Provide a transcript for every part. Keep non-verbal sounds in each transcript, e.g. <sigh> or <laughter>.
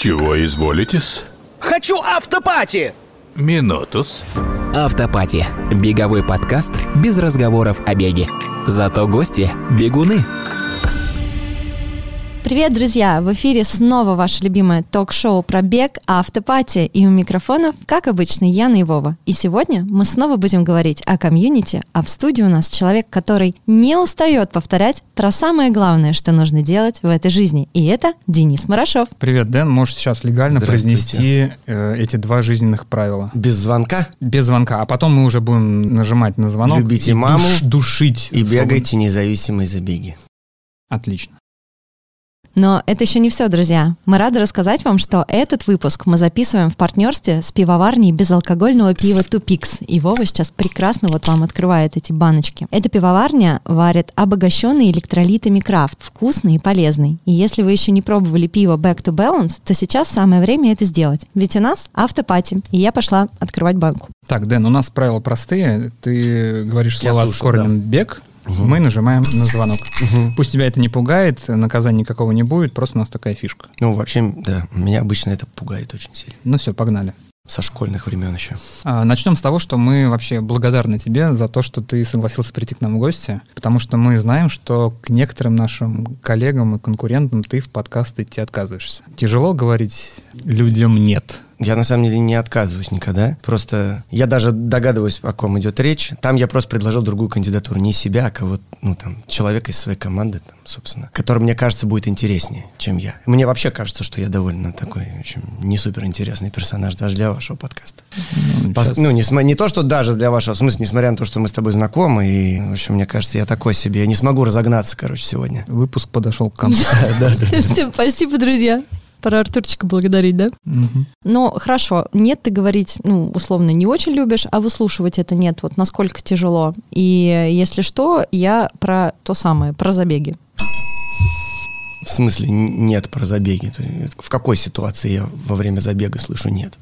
Чего изволитесь? Хочу автопати! Минутус. Автопати. Беговой подкаст без разговоров о беге. Зато гости – бегуны. Привет, друзья! В эфире снова ваше любимое ток-шоу про бег «Автопати». И у микрофонов, как обычно, Яна и Вова. И сегодня мы снова будем говорить о комьюнити, а в студии у нас человек, который не устает повторять про самое главное, что нужно делать в этой жизни. И это Денис Марашов. Привет, Дэн. Можешь сейчас легально произнести э, эти два жизненных правила. Без звонка Без звонка. А потом мы уже будем нажимать на звонок. Любите и маму душ- душить. и бегайте независимые забеги. Отлично. Но это еще не все, друзья. Мы рады рассказать вам, что этот выпуск мы записываем в партнерстве с пивоварней безалкогольного пива Тупикс. И Вова сейчас прекрасно вот вам открывает эти баночки. Эта пивоварня варит обогащенный электролитами крафт, вкусный и полезный. И если вы еще не пробовали пиво Back to Balance, то сейчас самое время это сделать. Ведь у нас автопати, и я пошла открывать банку. Так, Дэн, у нас правила простые. Ты говоришь Я слова слушаю, с корнем бег, мы нажимаем на звонок. Пусть тебя это не пугает, наказания никакого не будет, просто у нас такая фишка. Ну, вообще, да, меня обычно это пугает очень сильно. Ну все, погнали. Со школьных времен еще. А, Начнем с того, что мы вообще благодарны тебе за то, что ты согласился прийти к нам в гости, потому что мы знаем, что к некоторым нашим коллегам и конкурентам ты в подкаст идти отказываешься. Тяжело говорить людям «нет». Я на самом деле не отказываюсь никогда. Просто я даже догадываюсь, о ком идет речь. Там я просто предложил другую кандидатуру. Не себя, а кого-то, ну, там, человека из своей команды, там, собственно, который, мне кажется, будет интереснее, чем я. Мне вообще кажется, что я довольно такой, в общем, не супер интересный персонаж даже для вашего подкаста. Ну, Пос- Ну, не, не то, что даже для вашего, в смысле, несмотря на то, что мы с тобой знакомы, и, в общем, мне кажется, я такой себе, я не смогу разогнаться, короче, сегодня. Выпуск подошел к концу. <laughs> Всем спасибо, друзья. Пора Артурчика благодарить, да? Мгм. Ну, хорошо, нет, ты говорить, ну, условно, не очень любишь, а выслушивать это нет, вот насколько тяжело. И если что, я про то самое, про забеги. В смысле, нет про забеги. В какой ситуации я во время забега слышу нет?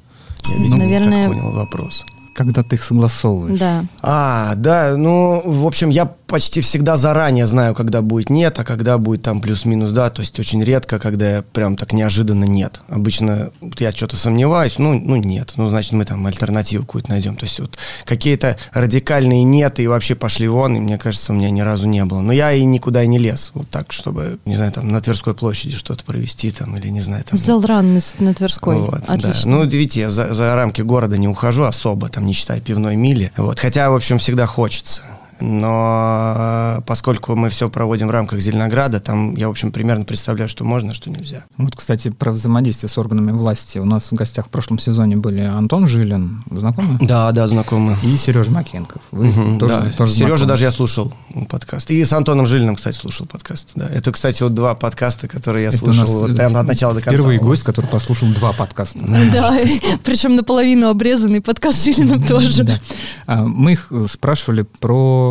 Я, видимо, Наверное- так понял вопрос. Когда ты их согласовываешь. Да. А, да, ну, в общем, я почти всегда заранее знаю, когда будет нет, а когда будет там плюс-минус, да, то есть очень редко, когда я прям так неожиданно нет. Обычно вот я что-то сомневаюсь, ну, ну нет, ну, значит, мы там альтернативу какую-то найдем. То есть вот какие-то радикальные нет и вообще пошли вон, и мне кажется, у меня ни разу не было. Но я и никуда и не лез, вот так, чтобы, не знаю, там на Тверской площади что-то провести там, или не знаю, там... Залран на, на Тверской. Вот, да. Отлично. Ну, видите, я за, за рамки города не ухожу особо, там, не считая пивной мили. Вот. Хотя, в общем, всегда хочется. Но э, поскольку мы все проводим в рамках Зеленограда, там я, в общем, примерно представляю, что можно, а что нельзя. Вот, кстати, про взаимодействие с органами власти. У нас в гостях в прошлом сезоне были Антон Жилин, знакомы? Да, да, знакомы. И Сережа Макенков. Вы Мгм, тоже, да. тоже Сережа знакомы. даже я слушал подкаст. И с Антоном Жилиным, кстати, слушал подкаст. Да. Это, кстати, вот два подкаста, которые я Это слушал вот прям от начала до конца. Впервые гость, который послушал два подкаста. Да, <laughs> причем наполовину обрезанный подкаст Жилиным тоже. Да. А, Мы их э, спрашивали про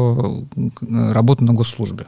работу на госслужбе.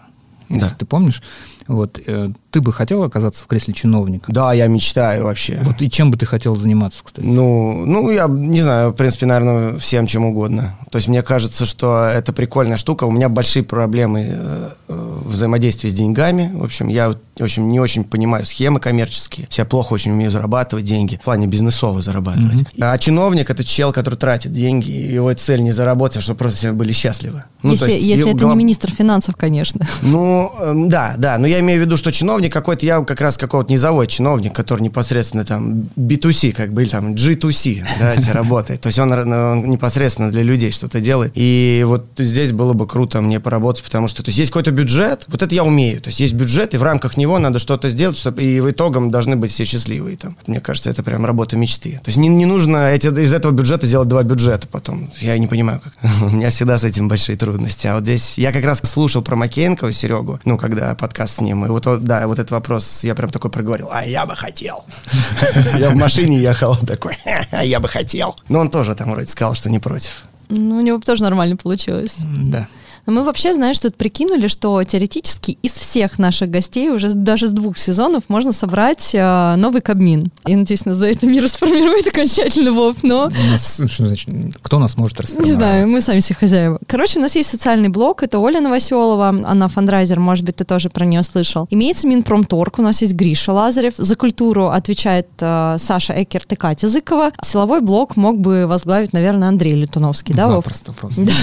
Если Да. ты помнишь, вот э, ты бы хотел оказаться в кресле чиновника. Да, я мечтаю вообще. Вот и чем бы ты хотел заниматься, кстати? Ну, ну, я не знаю, в принципе, наверное, всем чем угодно. То есть мне кажется, что это прикольная штука. У меня большие проблемы э, э, взаимодействия с деньгами. В общем, я, в общем, не очень понимаю схемы коммерческие. Я плохо очень умею зарабатывать деньги, в плане бизнесово зарабатывать. А чиновник это чел, который тратит деньги, и его цель не заработать, а чтобы просто все были счастливы. Ну, то если есть если и это голов- не министр финансов, конечно. ну, да, да, но я имею в виду, что чиновник какой-то, я как раз какого-то низовой чиновник, который непосредственно там B2C, как бы, или там G2C, да, <laughs> работает. То есть он, он непосредственно для людей что-то делает. И вот здесь было бы круто мне поработать, потому что, то есть есть какой-то бюджет, вот это я умею. То есть есть бюджет, и в рамках него надо что-то сделать, чтобы и в итогом должны быть все счастливые там. Мне кажется, это прям работа мечты. То есть не, не нужно эти, из этого бюджета сделать два бюджета потом. Я не понимаю, как. <laughs> У меня всегда с этим большие трудности. А вот здесь я как раз слушал про Макеенкова, Серегу, ну, когда подкаст с ним, и вот, вот, да, вот этот вопрос я прям такой проговорил, а я бы хотел. <laughs> Я в машине ехал такой, а я бы хотел. Но он тоже там вроде сказал, что не против. Ну, у него бы тоже нормально получилось. Да. Но мы вообще, знаешь, тут прикинули, что теоретически из всех наших гостей уже даже с двух сезонов можно собрать э, новый Кабмин. Я надеюсь, нас за это не <laughs> расформирует окончательно Вов, но... Нас- что значит, кто нас может Не расформировать? знаю, мы сами все хозяева. Короче, у нас есть социальный блог, это Оля Новоселова, она фандрайзер, может быть, ты тоже про нее слышал. Имеется Минпромторг, у нас есть Гриша Лазарев, за культуру отвечает э, Саша Экерт и Катя Зыкова. Силовой блок мог бы возглавить, наверное, Андрей Летуновский, да, Вов? Запросто просто. <laughs> Да.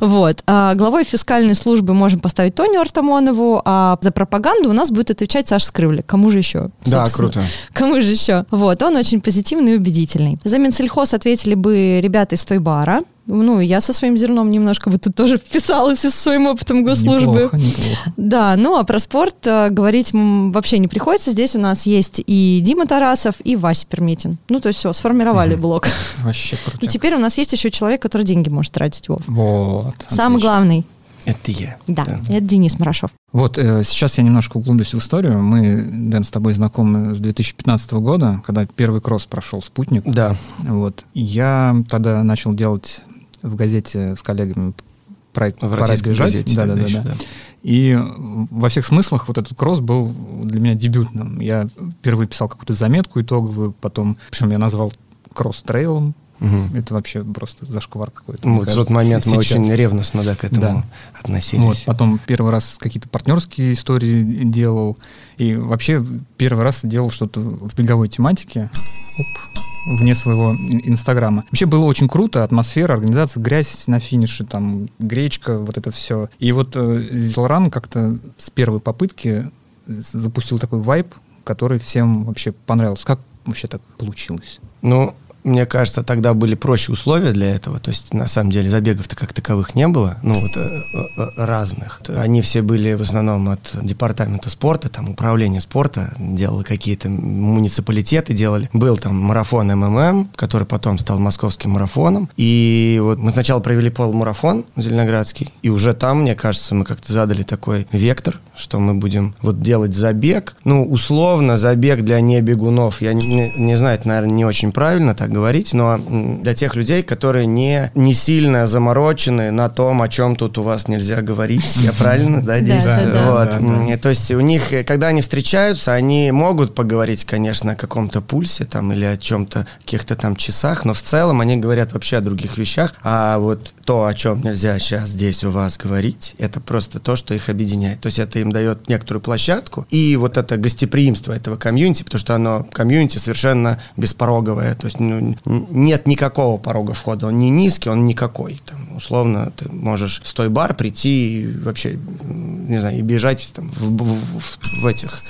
Вот. Главой фискальной службы можем поставить Тоню Артамонову, а за пропаганду у нас будет отвечать Саша Скрывли. Кому же еще? Да, собственно? круто. Кому же еще? Вот, он очень позитивный и убедительный. За Минсельхоз ответили бы ребята из той бара. Ну, я со своим зерном немножко бы тут тоже вписалась и со своим опытом госслужбы. Неплохо, неплохо. Да, ну а про спорт э, говорить вообще не приходится. Здесь у нас есть и Дима Тарасов, и Вася Пермитин. Ну, то есть все, сформировали блок. <laughs> Вообще круто. И теперь у нас есть еще человек, который деньги может тратить, Вов. Вот. Самый отлично. главный. Это я. Да, это Денис Марашов. Вот э, сейчас я немножко углублюсь в историю. Мы, Дэн, с тобой знакомы с 2015 года, когда первый кросс прошел «Спутник». Да. Вот. Я тогда начал делать в газете с коллегами проект В «Пора бежать». газете Да, да, да, еще, да. да. И во всех смыслах вот этот кросс был для меня дебютным. Я впервые писал какую-то заметку итоговую, потом, причем я назвал кросс трейлом. Мгм. Это вообще просто зашквар какой-то. Ну, Вот в тот момент мы сейчас. очень ревностно да, к этому Да. относились. Вот, потом первый раз какие-то партнерские истории делал. И вообще первый раз делал что-то в беговой тематике. Оп, вне своего ин- инстаграма. Вообще было очень круто, атмосфера, организация, грязь на финише, там, гречка, вот это все. И вот э, как-то с первой попытки запустил такой вайб, который всем вообще понравился. Как вообще так получилось? Ну, мне кажется, тогда были проще условия для этого. То есть, на самом деле, забегов-то как таковых не было. Ну, вот э, э, разных. Они все были в основном от департамента спорта, там, управление спорта делало какие-то муниципалитеты делали. Был там марафон МММ, который потом стал московским марафоном. И вот мы сначала провели полумарафон зеленоградский, и уже там, мне кажется, мы как-то задали такой вектор, что мы будем вот делать забег. Ну, условно, забег для небегунов. Я не- не знаю, это, наверное, не очень правильно так говорить, но для тех людей, которые не, не сильно заморочены на том, о чем тут у вас нельзя говорить. Я правильно, <laughs> да, действую? да, да. Вот. Да, М, да. То есть у них, э, когда они встречаются, они могут поговорить, конечно, о каком-то пульсе там или о чем-то, каких-то там часах, но в целом они говорят вообще о других вещах. А вот то, о чем нельзя сейчас здесь у вас говорить, это просто то, что их объединяет. То есть это им дает некоторую площадку. И вот это гостеприимство этого комьюнити, потому что оно, комьюнити совершенно беспороговое. То есть ну, нет никакого порога входа. Он не низкий, он никакой. Там, условно, ты можешь в той бар прийти и вообще, не знаю, и бежать там, в, в- в- в этих,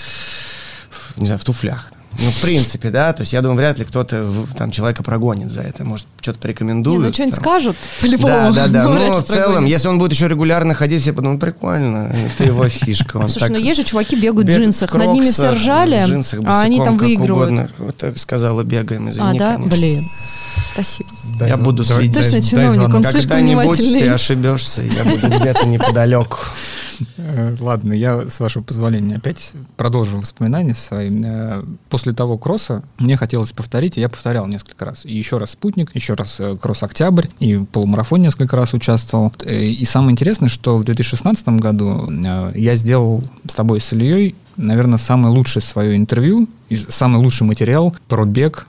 не знаю, в туфлях. Ну, в принципе, да, то есть я думаю, вряд ли кто-то там человека прогонит за это, может, что-то Не, порекомендует. ну что-нибудь скажут, по-любому. Да, да, да. <laughs> Ну, Но в целом, если он будет еще регулярно ходить, я подумаю, прикольно, это его фишка. он Слушай, так ну есть же чуваки бегают в джинсах, над ними все ржали, джинсах, а они там босиком, как выигрывают. угодно. Вот так сказала, бегаем, А, извини, да? конечно. Блин, спасибо. Дай Я за- буду следить. Точно чиновник, он слишком Когда-нибудь внимательный. ты ошибешься, я буду где-то неподалеку. Э, Ладно, я, с вашего позволения, опять продолжу воспоминания свои. Э, После того кросса мне хотелось повторить, и я повторял несколько раз. И еще раз «Спутник», еще раз э, кросс «Октябрь», и в полумарафоне несколько раз участвовал. И самое интересное, что в 2016 году я сделал с тобой, с Ильей, наверное, самое лучшее свое интервью, самый лучший материал про бег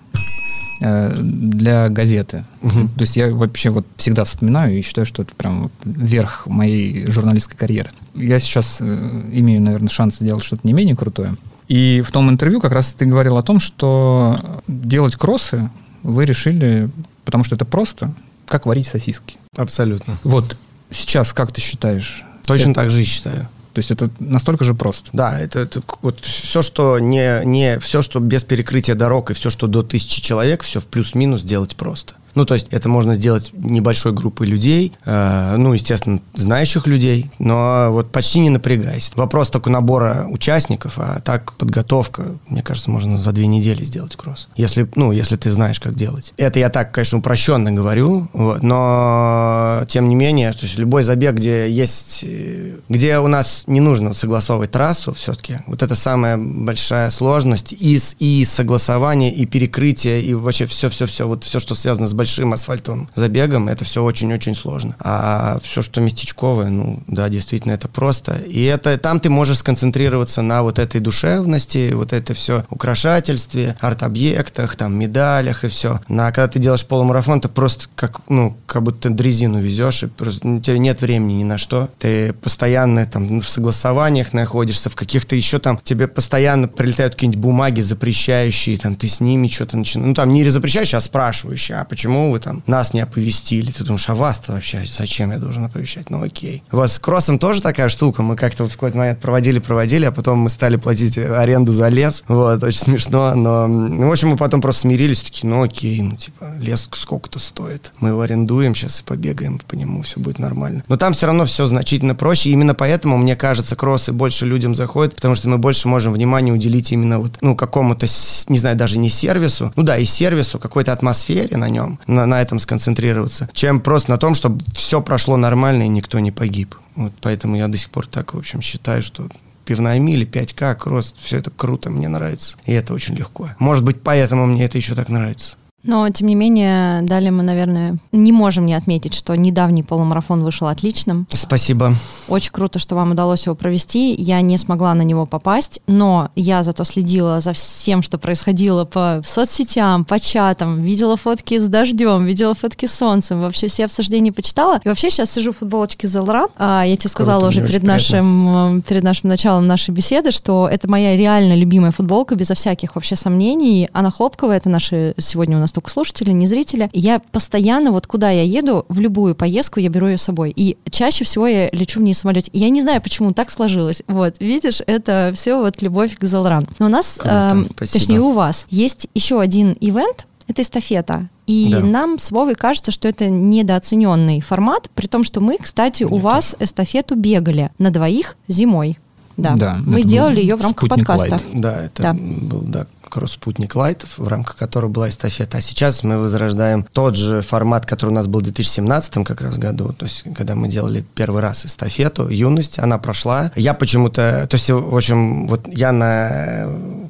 для газеты. То есть я вообще вот всегда вспоминаю и считаю, что это прям вот верх моей журналистской карьеры. Я сейчас э, имею, наверное, шанс сделать что-то не менее крутое. И в том интервью как раз ты говорил о том, что делать кроссы вы решили, потому что это просто, как варить сосиски. Абсолютно. Вот сейчас как ты считаешь? Точно Это- так же и считаю. То есть это настолько же просто. Да, это, это вот все, что не, не все, что без перекрытия дорог и все, что до тысячи человек, все в плюс-минус делать просто. Ну, то есть это можно сделать небольшой группой людей, э, ну, естественно, знающих людей, но вот почти не напрягаясь. Вопрос только набора участников, а так подготовка, мне кажется, можно за две недели сделать кросс. Если, ну, если ты знаешь, как делать. Это я так, конечно, упрощенно говорю, вот, но тем не менее, то есть любой забег, где есть, э, где у нас не нужно согласовывать трассу все-таки, вот это самая большая сложность и, и согласование, и перекрытие, и вообще все-все-все, вот все, что связано с большим асфальтовым забегом, это все очень-очень сложно. А все, что местечковое, ну, да, действительно, это просто. И это там ты можешь сконцентрироваться на вот этой душевности, вот это все украшательстве, арт-объектах, там, медалях и все. На, когда ты делаешь полумарафон, ты просто как, ну, как будто дрезину везешь, и просто у тебя нет времени ни на что. Ты постоянно там в согласованиях находишься, в каких-то еще там, тебе постоянно прилетают какие-нибудь бумаги запрещающие, там, ты с ними что-то начинаешь. Ну, там, не запрещающие, а спрашивающие, а почему вы там нас не оповестили? Ты думаешь, а вас-то вообще зачем я должен оповещать? Ну, окей. Вас с кроссом тоже такая штука. Мы как-то в какой-то момент проводили-проводили, а потом мы стали платить аренду за лес. Вот, очень смешно, но... Ну, в общем, мы потом просто смирились, такие, ну, окей, ну, типа, лес сколько-то стоит. Мы его арендуем сейчас и побегаем по нему, все будет нормально. Но там все равно все значительно проще, и именно поэтому, мне кажется, кроссы больше людям заходят, потому что мы больше можем внимания уделить именно вот, ну, какому-то, не знаю, даже не сервису, ну да, и сервису, какой-то атмосфере на нем, на, на этом сконцентрироваться, чем просто на том, чтобы все прошло нормально и никто не погиб. Вот поэтому я до сих пор так, в общем, считаю, что пивная мили, 5К, кросс, все это круто, мне нравится. И это очень легко. Может быть, поэтому мне это еще так нравится. Но, тем не менее, далее мы, наверное, не можем не отметить, что недавний полумарафон вышел отличным. Спасибо. Очень круто, что вам удалось его провести. Я не смогла на него попасть, но я зато следила за всем, что происходило по соцсетям, по чатам, видела фотки с дождем, видела фотки с солнцем, вообще все обсуждения почитала. И вообще сейчас сижу в футболочке Залран. А, я тебе сказала круто, уже перед нашим, перед нашим началом нашей беседы, что это моя реально любимая футболка, безо всяких вообще сомнений. Она хлопковая, это наши сегодня у нас только слушатели, не зрители. Я постоянно, вот куда я еду, в любую поездку я беру ее с собой. И чаще всего я лечу в ней в самолете. я не знаю, почему так сложилось. Вот, видишь, это все вот любовь к Залран. Но у нас, э, точнее у вас, есть еще один ивент, это эстафета. И да. нам с Вовой кажется, что это недооцененный формат, при том, что мы, кстати, Мне у вас тоже. эстафету бегали на двоих зимой. Да, да мы делали ее в рамках подкаста. Лайт. Да, это да. был да, «Спутник Лайт», в рамках которого была эстафета. А сейчас мы возрождаем тот же формат, который у нас был в 2017 как раз году, то есть когда мы делали первый раз эстафету, юность, она прошла. Я почему-то, то есть, в общем, вот я на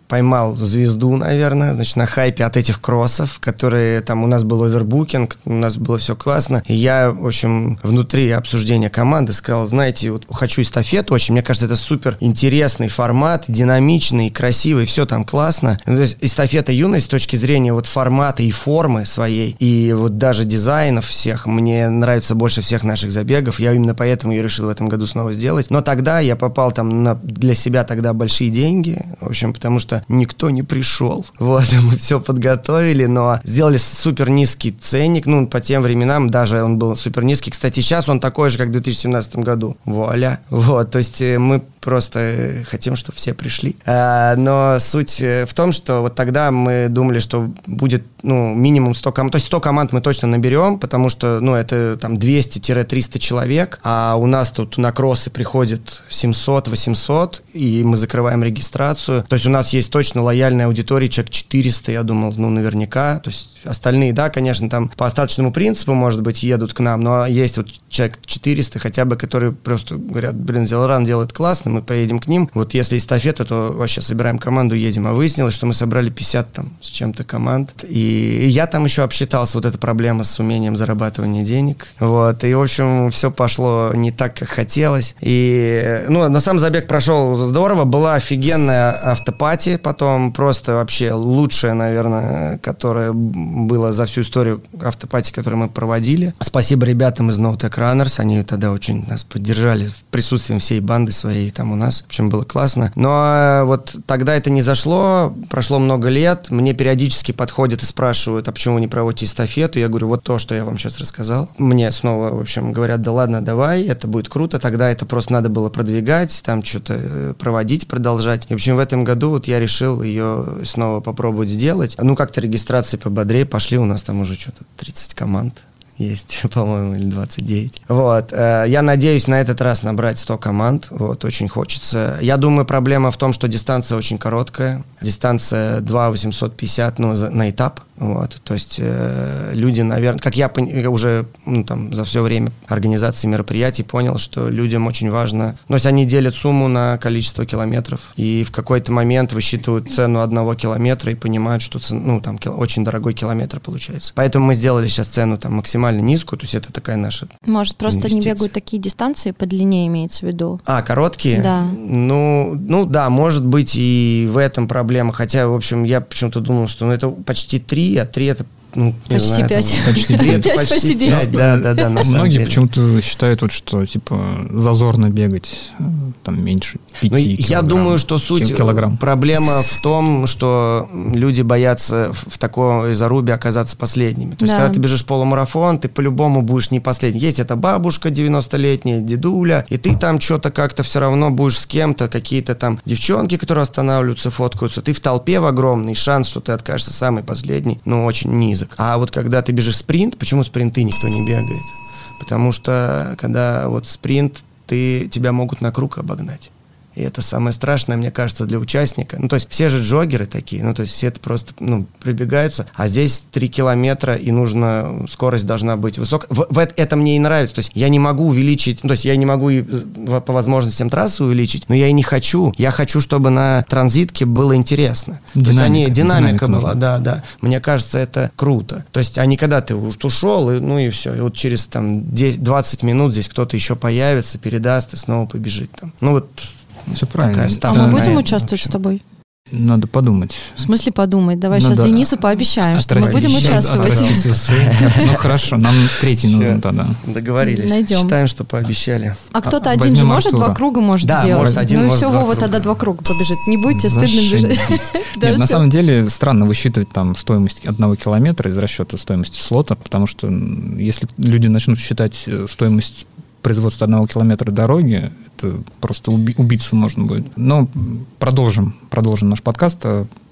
поймал звезду, наверное, значит, на хайпе от этих кроссов, которые там у нас был овербукинг, у нас было все классно. И я, в общем, внутри обсуждения команды сказал, знаете, вот хочу эстафету очень, мне кажется, это супер интересный формат, динамичный, красивый, все там классно. Ну, то есть эстафета юность с точки зрения вот формата и формы своей, и вот даже дизайнов всех, мне нравится больше всех наших забегов. Я именно поэтому я решил в этом году снова сделать. Но тогда я попал там на, для себя тогда большие деньги, в общем, потому что никто не пришел. <laughs> Вот, мы все подготовили, но сделали супер низкий ценник, ну, по тем временам даже он был супер низкий. Кстати, сейчас он такой же, как в 2017 году. Вуаля. Вот, то есть э, мы просто хотим, чтобы все пришли. А, но суть э, в том, что вот тогда мы думали, что будет ну, минимум 100 команд. То есть 100 команд мы точно наберем, потому что, ну, это там 200-300 человек, а у нас тут на кроссы приходит 700-800, и мы закрываем регистрацию. То есть у нас есть точно лояльная аудитория, человек 400, я думал, ну, наверняка. То есть остальные, да, конечно, там по остаточному принципу, может быть, едут к нам, но есть вот человек 400 хотя бы, которые просто говорят, блин, Зелран делает классно, мы поедем к ним. Вот если эстафета, то вообще собираем команду, едем. А выяснилось, что мы собрали 50 там с чем-то команд. И я там еще обсчитался, вот эта проблема с умением зарабатывания денег. Вот. И, в общем, все пошло не так, как хотелось. И, ну, на сам забег прошел здорово. Была офигенная автопати потом. Просто вообще лучшая, наверное, которая была за всю историю автопати, которую мы проводили. Спасибо ребятам из No Runners. Они тогда очень нас поддержали присутствием всей банды своей там у нас. В общем, было классно. Но э, вот тогда это не зашло. Прошло много лет. Мне периодически подходят и спрашивают, а почему вы не проводите эстафету? Я говорю, вот то, что я вам сейчас рассказал. Мне снова, в общем, говорят, да ладно, давай, это будет круто. Тогда это просто надо было продвигать, там что-то э, проводить, продолжать. И, в общем, в этом году вот я решил ее снова попробовать сделать. Ну, как-то регистрации пободрее пошли. У нас там уже что-то 30 команд есть, <laughs> по-моему, или 29. Вот. э, Я надеюсь на этот раз набрать 100 команд. Вот, очень хочется. Я думаю, проблема в том, что дистанция очень короткая. Дистанция 2 850 ну, на этап. Вот. То есть э, люди, наверное, как я уже ну, там, за все время организации мероприятий понял, что людям очень важно, ну, то есть они делят сумму на количество километров, и в какой-то момент высчитывают цену одного километра и понимают, что цен- ну, там кил- очень дорогой километр получается. Поэтому мы сделали сейчас цену там максимально низкую, то есть это такая наша... Может, просто не Инвестиции. бегают такие дистанции, подлиннее имеется в виду. А, короткие? Да. Ну, ну да, может быть и в этом проблема, хотя, в общем, я почему-то думал, что ну, это почти три, а три это ну, Почти знаю, там. Почти три это <laughs> Пять, почти пять, десять. Да, да, да, на самом Многие деле. почему-то считают, вот, что типа зазорно бегать э, там меньше пяти Ну, я думаю, что суть Ки- килограмм. проблема в том, что люди боятся в, в такой зарубе оказаться последними. То есть, Да. когда ты бежишь полумарафон, ты по-любому будешь не последний. Есть эта бабушка 90-летняя, дедуля, и ты там что-то как-то все равно будешь с кем-то, какие-то там девчонки, которые останавливаются, фоткаются. Ты в толпе в огромный шанс, что ты откажешься самый последний, ну, очень низок. А вот когда ты бежишь спринт, почему спринты никто не бегает? Потому что когда вот спринт, ты, тебя могут на круг обогнать. И это самое страшное, мне кажется, для участника. Ну, то есть все же джогеры такие, ну, то есть все это просто, ну, прибегаются, а здесь 3 километра, и нужно, скорость должна быть высокая. В, в эт- это мне и нравится, то есть я не могу увеличить, ну, то есть я не могу и, по возможностям трассу увеличить, но я и не хочу. Я хочу, чтобы на транзитке было интересно. то есть они, Динамика, динамика, динамика была, нужна. да, да. Мне кажется, это круто. То есть, а не когда ты уж ушел, и, ну и все. И вот через там 10, 20 минут здесь кто-то еще появится, передаст и снова побежит там. Ну вот Все правильно. такая А мы будем участвовать с тобой? Надо подумать. В смысле подумать? Давай сейчас Надо Денису пообещаем, что мы будем участвовать. <laughs> Ну хорошо, нам третий нужен тогда. Договорились. Найдем. Считаем, что пообещали. А кто-то А, один же может два круга может Да, сделать. может один, ну и может все, Вова тогда два круга побежит. Не будете стыдно бежать. <laughs> Да, Нет, на самом деле странно высчитывать там стоимость одного километра из расчета стоимости слота, потому что если люди начнут считать э, стоимость производства одного километра дороги, это просто уби- убиться можно будет. Но продолжим, продолжим наш подкаст.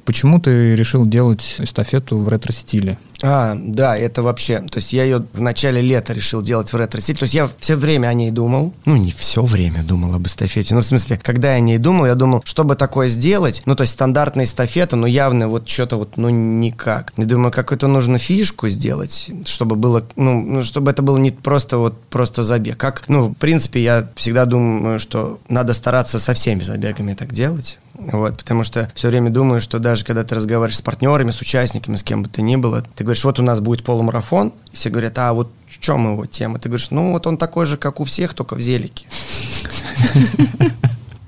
Почему ты решил делать эстафету в ретро-стиле? А, да, это вообще. То есть я ее в начале лета решил делать в ретро-стиле. То есть я все время о ней думал. Ну, не все время думал об эстафете. Ну, в смысле, когда я о ней думал, я думал, чтобы такое сделать, ну, то есть стандартная эстафета, но явно вот что-то вот, ну, никак. Я думаю, какую-то нужно фишку сделать, чтобы было, ну, ну, чтобы это было не просто вот просто забег. Как, ну, в принципе, я всегда думаю, что надо стараться со всеми забегами так делать. Вот, потому что все время думаю, что даже когда ты разговариваешь с партнерами, с участниками, с кем бы то ни было, ты говоришь, вот у нас будет полумарафон, и все говорят, а вот в чем его тема? Ты говоришь, ну вот он такой же, как у всех, только в зелике.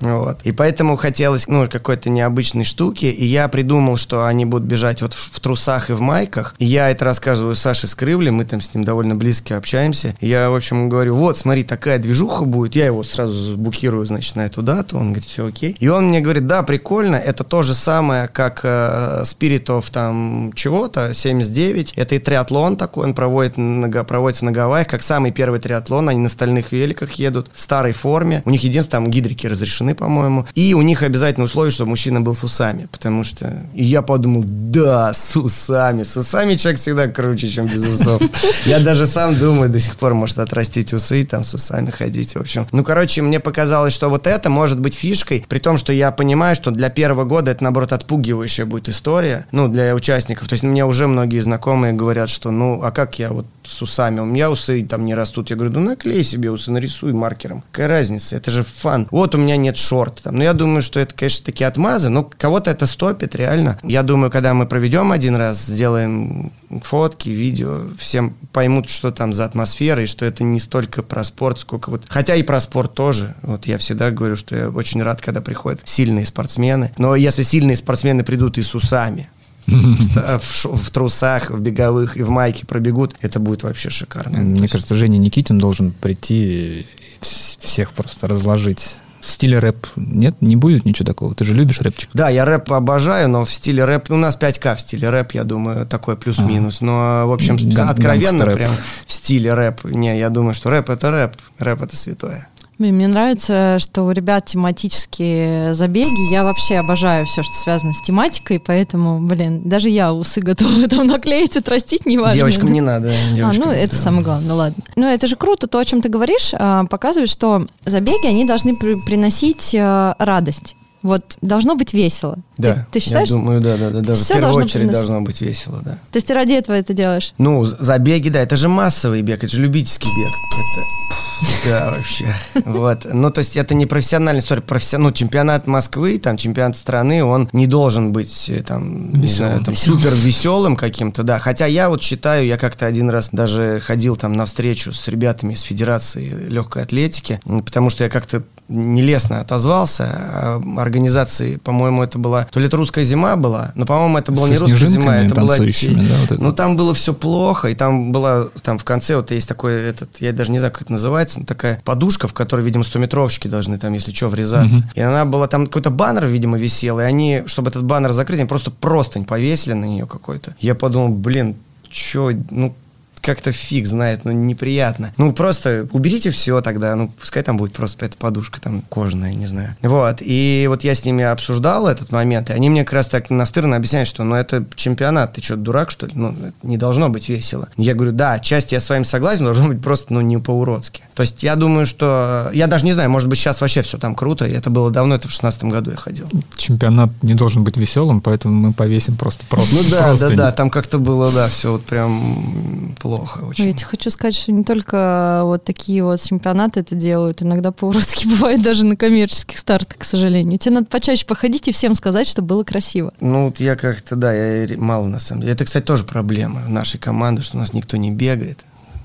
Вот. И поэтому хотелось, ну, какой-то необычной штуки, и я придумал, что они будут бежать вот в, в трусах и в майках. И я это рассказываю Саше Скрывле, мы там с ним довольно близко общаемся. И я, в общем, говорю, вот, смотри, такая движуха будет. Я его сразу букирую, значит, на эту дату. Он говорит, все окей. И он мне говорит, да, прикольно, это то же самое, как э, Spirit of там чего-то, 79. Это и триатлон такой, он проводит на, проводится на Гавайях, как самый первый триатлон. Они на стальных великах едут в старой форме. У них единственное, там гидрики разрешены, по-моему. И у них обязательно условие, чтобы мужчина был с усами. Потому что... И я подумал, да, с усами. С усами человек всегда круче, чем без усов. Я даже сам думаю, до сих пор может отрастить усы и там с усами ходить. В общем, ну, короче, мне показалось, что вот это может быть фишкой, при том, что я понимаю, что для первого года это, наоборот, отпугивающая будет история, ну, для участников. То есть мне уже многие знакомые говорят, что, ну, а как я вот с усами? У меня усы там не растут. Я говорю, ну, наклей себе усы, нарисуй маркером. Какая разница? Это же фан. Вот у меня нет шорт. Там. Ну, я думаю, что это, конечно, такие отмазы, но кого-то это стопит, реально. Я думаю, когда мы проведем один раз, сделаем фотки, видео, всем поймут, что там за атмосфера, и что это не столько про спорт, сколько вот... Хотя и про спорт тоже. Вот я всегда говорю, что я очень рад, когда приходят сильные спортсмены. Но если сильные спортсмены придут и с усами, в в трусах, в беговых и в майке пробегут, это будет вообще шикарно. Мне кажется, Женя Никитин должен прийти и вс- всех просто разложить. В стиле рэп нет, не будет ничего такого. Ты же любишь рэпчик. Да, я рэп обожаю, но в стиле рэп... У нас 5К в стиле рэп, я думаю, такой плюс-минус. Но, в общем, откровенно прям в стиле рэп. Не, я думаю, что рэп — это рэп. Рэп — это святое. Мне, мне нравится, что у ребят тематические забеги. Я вообще обожаю все, что связано с тематикой, поэтому, блин, даже я усы готова там наклеить, отрастить, неважно. Девочкам не надо. А, девочкам, ну, это да. самое главное, ну ладно. Ну, это же круто, то, о чем ты говоришь, а, показывает, что забеги, они должны при- приносить а, радость. Вот должно быть весело. Да, Ты, ты считаешь? Я думаю, да, да, да. Даже в первую должно очередь приносить. должно быть весело, да. То есть ты ради этого это делаешь? Ну, забеги, да, это же массовый бег, это же любительский бег. Это, да, вообще. Вот. Ну, то есть это не профессиональная история. Профессион... Ну, чемпионат Москвы, там, чемпионат страны, он не должен быть э, там, не Весёлым. знаю, там, супер веселым каким-то, да. Хотя я вот считаю, я как-то один раз даже ходил там на встречу с ребятами из Федерации легкой атлетики, потому что я как-то нелестно отозвался. А организации, по-моему, это была... То ли это русская зима была, но, по-моему, это была Со не русская зима, это была... да, вот это Ну, там было все плохо, и там была, там в конце вот есть такой, этот, я даже не знаю, как это называется, но такая подушка, в которой, видимо, стометровщики должны там, если что, врезаться. И она была, там какой-то баннер, видимо, висел, и они, чтобы этот баннер закрыть, они просто простынь повесили на нее какой-то. Я подумал, блин, что, ну, как-то фиг знает, ну, неприятно. Ну, просто уберите все тогда, ну, пускай там будет просто эта подушка там кожаная, не знаю. Вот, и вот я с ними обсуждал этот момент, и они мне как раз так настырно объясняют, что, ну, это чемпионат, ты что, дурак, что ли? Ну, не должно быть весело. Я говорю, да, отчасти я с вами согласен, но должно быть просто, ну, не по-уродски. То есть я думаю, что, я даже не знаю, может быть, сейчас вообще все там круто, и это было давно, это в шестнадцатом году я ходил. Чемпионат не должен быть веселым, поэтому мы повесим просто просто. Ну да, да, да, там как-то было, да, все вот прям плохо очень. Я тебе хочу сказать, что не только вот такие вот чемпионаты это делают, иногда по-уродски <laughs> бывает даже на коммерческих стартах, к сожалению. Тебе надо почаще походить и всем сказать, чтобы было красиво. Ну, вот я как-то, да, я мало на самом деле. Это, кстати, тоже проблема нашей команды, что у нас никто не бегает.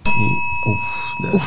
И, уф, да.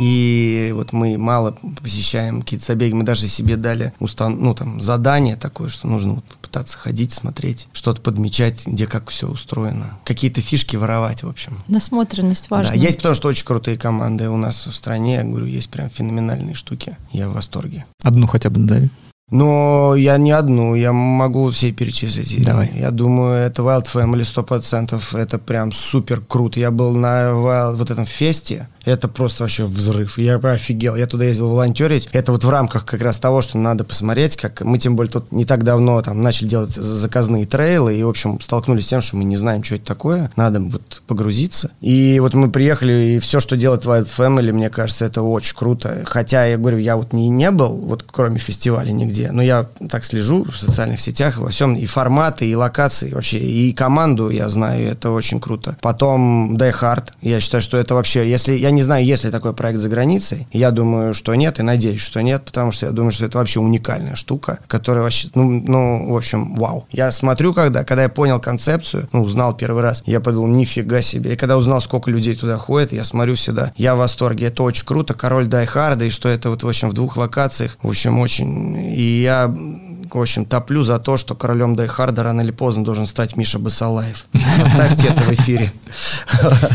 И, вот мы мало посещаем какие-то забеги. Мы даже себе дали устан- ну, там, задание такое, что нужно вот пытаться ходить, смотреть, что-то подмечать, где как все устроено. Какие-то фишки воровать, в общем. Насмотренность важна. Да, есть потому что очень крутые команды у нас в стране. Я говорю, есть прям феноменальные штуки. Я в восторге. Одну хотя бы надави. Но я не одну, я могу все перечислить. Давай. Я думаю, это Wild Family 100%, это прям супер круто. Я был на Wild, вот этом фесте, это просто вообще взрыв. Я офигел, я туда ездил волонтерить. Это вот в рамках как раз того, что надо посмотреть, как мы тем более тут не так давно там начали делать заказные трейлы, и, в общем, столкнулись с тем, что мы не знаем, что это такое. Надо вот погрузиться. И вот мы приехали, и все, что делает Wild Family, мне кажется, это очень круто. Хотя, я говорю, я вот не, не был, вот кроме фестиваля нигде, но я так слежу в социальных сетях, во всем, и форматы, и локации вообще, и команду я знаю, это очень круто. Потом Die Hard, я считаю, что это вообще, если, я не знаю, есть ли такой проект за границей, я думаю, что нет, и надеюсь, что нет, потому что я думаю, что это вообще уникальная штука, которая вообще, ну, ну в общем, вау. Я смотрю, когда, когда я понял концепцию, ну, узнал первый раз, я подумал, нифига себе. И когда узнал, сколько людей туда ходит, я смотрю сюда, я в восторге, это очень круто, король Hard, и что это вот, в общем, в двух локациях, в общем, очень, и я в общем, топлю за то, что королем Дайхарда рано или поздно должен стать Миша Басалаев. Оставьте это в эфире.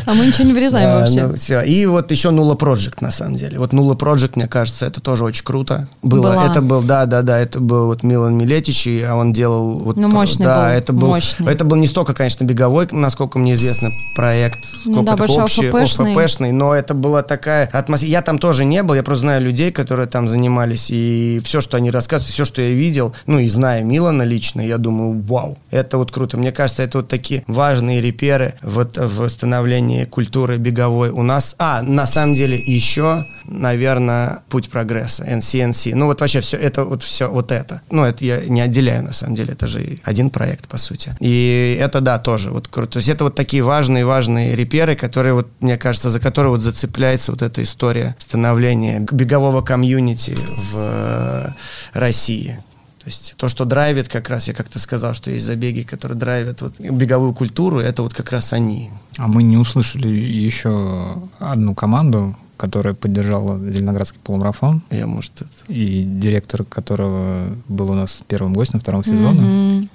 А мы ничего не вырезаем Да, вообще. ну. И вот еще Нула Project, на самом деле. Вот Нула Project, мне кажется, это тоже очень круто. Было. Это был, да, да, да, это был вот Милан Милетич, и а он делал вот... Ну, мощный да, был, это был, мощный. это был не столько, конечно, беговой, насколько мне известно, проект, сколько Ну да, такой больше общий, ОФПшный. ОФПшный, но это была такая атмосфера. Я там тоже не был, я просто знаю людей, которые там занимались, и все, что они рассказывают, все, что я видел, ну и зная Милана лично, я думаю, вау, это вот круто. Мне кажется, это вот такие важные реперы вот в становлении культуры беговой у нас. А, на самом деле еще, наверное, путь прогресса, NCNC. Ну вот вообще все это, вот все вот это. Ну это я не отделяю, на самом деле, это же один проект, по сути. И это, да, тоже вот круто. То есть это вот такие важные-важные реперы, которые вот, мне кажется, за которые вот зацепляется вот эта история становления бегового комьюнити в э, России. То есть то, что драйвит как раз, я как-то сказал, что есть забеги, которые драйвят вот беговую культуру, это вот как раз они. А мы не услышали еще одну команду, которая поддержала Зеленоградский полумарафон, Я, может, это... и директор которого был у нас первым гостем второго сезона. Мгм.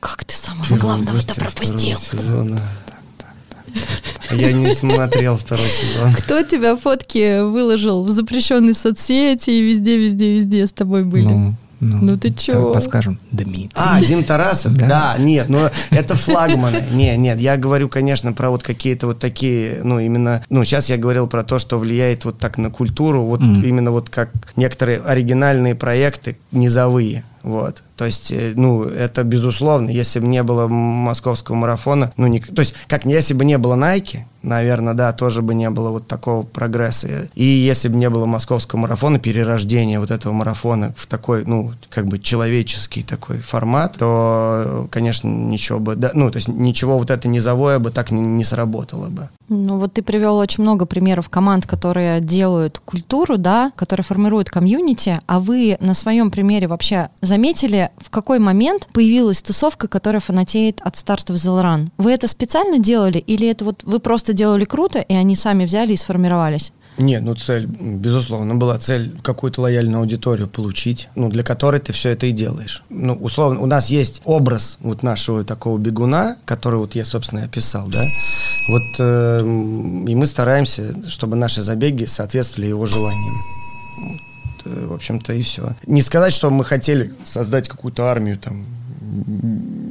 Как ты самого главного-то пропустил? сезона. А Я не смотрел второй сезон. Кто тебя фотки выложил в запрещенные соцсети и везде, везде, везде с тобой были? Ну, Ну ты чё? давай Подскажем. Дмитрий. А, Дим Тарасов? Да. Да, нет, ну это флагманы. <laughs> Не, нет, я говорю, конечно, про вот какие-то вот такие, ну именно, ну сейчас я говорил про то, что влияет вот так на культуру, вот Мгм. именно вот как некоторые оригинальные проекты низовые. Вот. То есть, э, ну, это безусловно, если бы не было московского марафона, ну, не, то есть, как если бы не было Nike, наверное, да, тоже бы не было вот такого прогресса. И если бы не было московского марафона, перерождения вот этого марафона в такой, ну, как бы человеческий такой формат, то, конечно, ничего бы, да, ну, то есть, ничего вот это низовое бы так не, не сработало бы. Ну вот ты привел очень много примеров команд, которые делают культуру, да, которые формируют комьюнити, а вы на своем примере вообще заметили, в какой момент появилась тусовка, которая фанатеет от стартов Run? Вы это специально делали или это вот вы просто делали круто, и они сами взяли и сформировались? Не, ну цель, безусловно, была цель какую-то лояльную аудиторию получить, ну, для которой ты все это и делаешь. Ну, условно, у нас есть образ вот нашего такого бегуна, который вот я, собственно, и описал, да, вот, э, и мы стараемся, чтобы наши забеги соответствовали его желаниям. Э, в общем-то, и все. Не сказать, что мы хотели создать какую-то армию там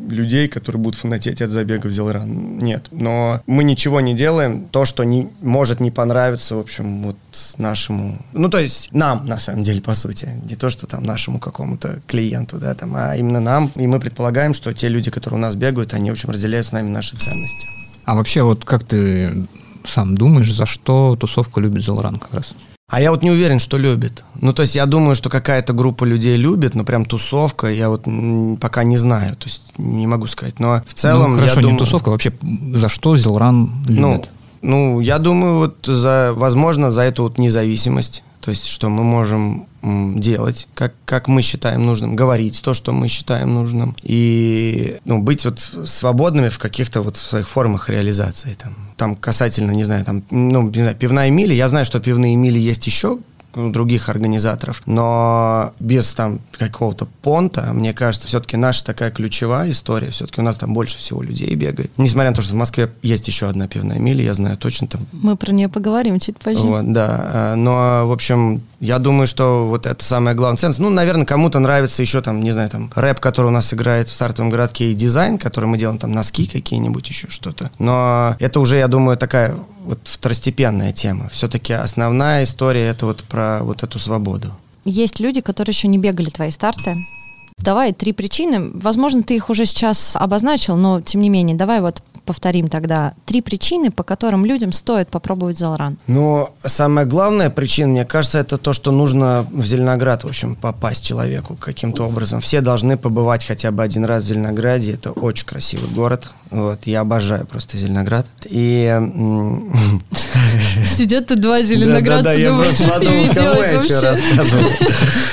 людей, которые будут фанатеть от забегов Зелран. Нет. Но мы ничего не делаем, то, что не, может не понравиться, в общем, вот нашему... Ну, то есть нам, на самом деле, по сути. Не то, что там нашему какому-то клиенту, да, там, а именно нам. И мы предполагаем, что те люди, которые у нас бегают, они, в общем, разделяют с нами наши ценности. А вообще, вот как ты сам думаешь, за что тусовка любит Зелран как раз? А я вот не уверен, что любит. Ну, то есть я думаю, что какая-то группа людей любит, но прям тусовка, я вот пока не знаю, то есть не могу сказать. Но в целом ну, хорошо, я не думаю... тусовка, вообще за что Зелран Ну, любит? ну, я думаю, вот за, возможно, за эту вот независимость. То есть, что мы можем делать, как, как мы считаем нужным, говорить то, что мы считаем нужным, и ну, быть вот свободными в каких-то вот своих формах реализации. Там, там касательно, не знаю, там, ну, не знаю, пивная мили, я знаю, что пивные мили есть еще у других организаторов, но без там какого-то понта, мне кажется, все-таки наша такая ключевая история, все-таки у нас там больше всего людей бегает. Несмотря на то, что в Москве есть еще одна пивная миля, я знаю точно там Мы про нее поговорим чуть позже. вот, да. А, Но, в общем, я думаю, что вот это самая главная ценность. Ну, наверное, кому-то нравится еще там, не знаю, там рэп, который у нас играет в стартовом городке, и дизайн, который мы делаем, там носки какие-нибудь, еще что-то. Но это уже, я думаю, такая вот второстепенная тема. Все-таки основная история это вот про вот эту свободу. Есть люди, которые еще не бегали твои старты. Давай три причины. Возможно, ты их уже сейчас обозначил, но тем не менее, давай вот повторим тогда. Три причины, по которым людям стоит попробовать Залран. Но самая главная причина, мне кажется, это то, что нужно в Зеленоград, в общем, попасть человеку каким-то образом. Все должны побывать хотя бы один раз в Зеленограде. Это очень красивый город. Вот, я обожаю просто Зеленоград. И... Сидят тут два Да-да-да, я просто подумал, кому я еще рассказываю. <laughs>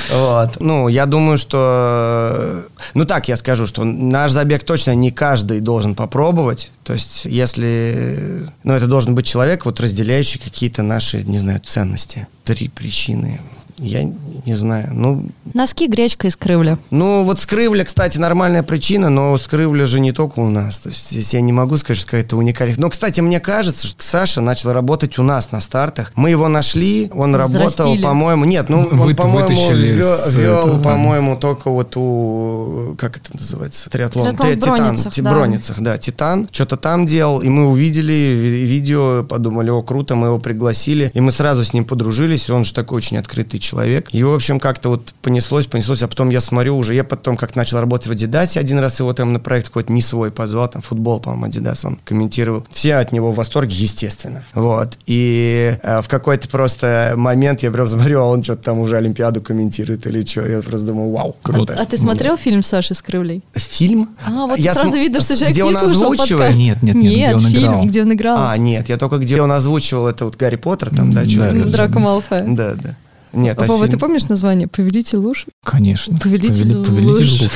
Вот. Ну, я думаю, что... Ну, так я скажу, что наш забег точно не каждый должен попробовать. То есть, если... Ну, это должен быть человек, вот разделяющий какие-то наши, не знаю, ценности. Три причины. Я не знаю. Ну, Носки, гречка из крывля. ну, вот скрывля, кстати, нормальная причина, но скрывля же не только у нас. То есть здесь я не могу сказать, что какая-то уникальность. Но, кстати, мне кажется, что Саша начал работать у нас на стартах. Мы его нашли, он работал, Взрастили. по-моему... Нет, ну, он, Вы- по-моему, вел, по-моему, только вот у... Как это называется? Триатлон. Триатлон в Титан. Да. Броницах, да. Титан. Что-то там делал, и мы увидели ви- видео, подумали, о, круто, мы его пригласили. И мы сразу с ним подружились, он же такой очень открытый человек. И, в общем, как-то вот понеслось, понеслось, а потом я смотрю уже, я потом как начал работать в Адидасе, один раз его там на проект какой-то не свой позвал, там футбол, по-моему, Адидас он комментировал. Все от него в восторге, естественно. Вот. И э, в какой-то просто момент я прям смотрю, а он что-то там уже Олимпиаду комментирует или что. Я просто думаю, вау, круто. А ты смотрел фильм Саши с крывлей? Фильм? А, вот Я сразу см- видно, что человек где не он слушал озвучивает? подкаст. Нет, нет, нет, где он фильм, играл. где он играл. А, нет, я только где он озвучивал это вот Гарри Поттер, там, да, да, да. Драко Малфоя. Да, да. Нет, а Вова, фильм ты помнишь название? Повелитель луж? Конечно. Повелитель Повели- Повелитель <laughs> луж. луж.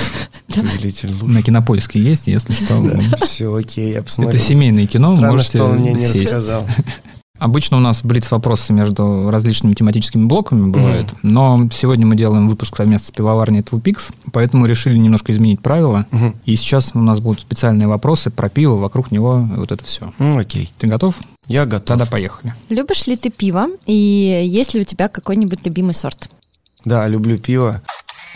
«Повелитель луж». На Кинопольске есть, если что. Все, окей, я посмотрю. Это семейное кино, Странно, можете что он мне не сесть. рассказал. <laughs> Обычно у нас блиц-вопросы между различными тематическими блоками бывают, но сегодня мы делаем выпуск совместно с пивоварней Twopix, поэтому решили немножко изменить правила. Мгм. И сейчас у нас будут специальные вопросы про пиво, вокруг него и вот это все. Ну, окей, Ты готов? я готов. Тогда поехали. Любишь ли ты пиво? И есть ли у тебя какой-нибудь любимый сорт? Да, люблю пиво.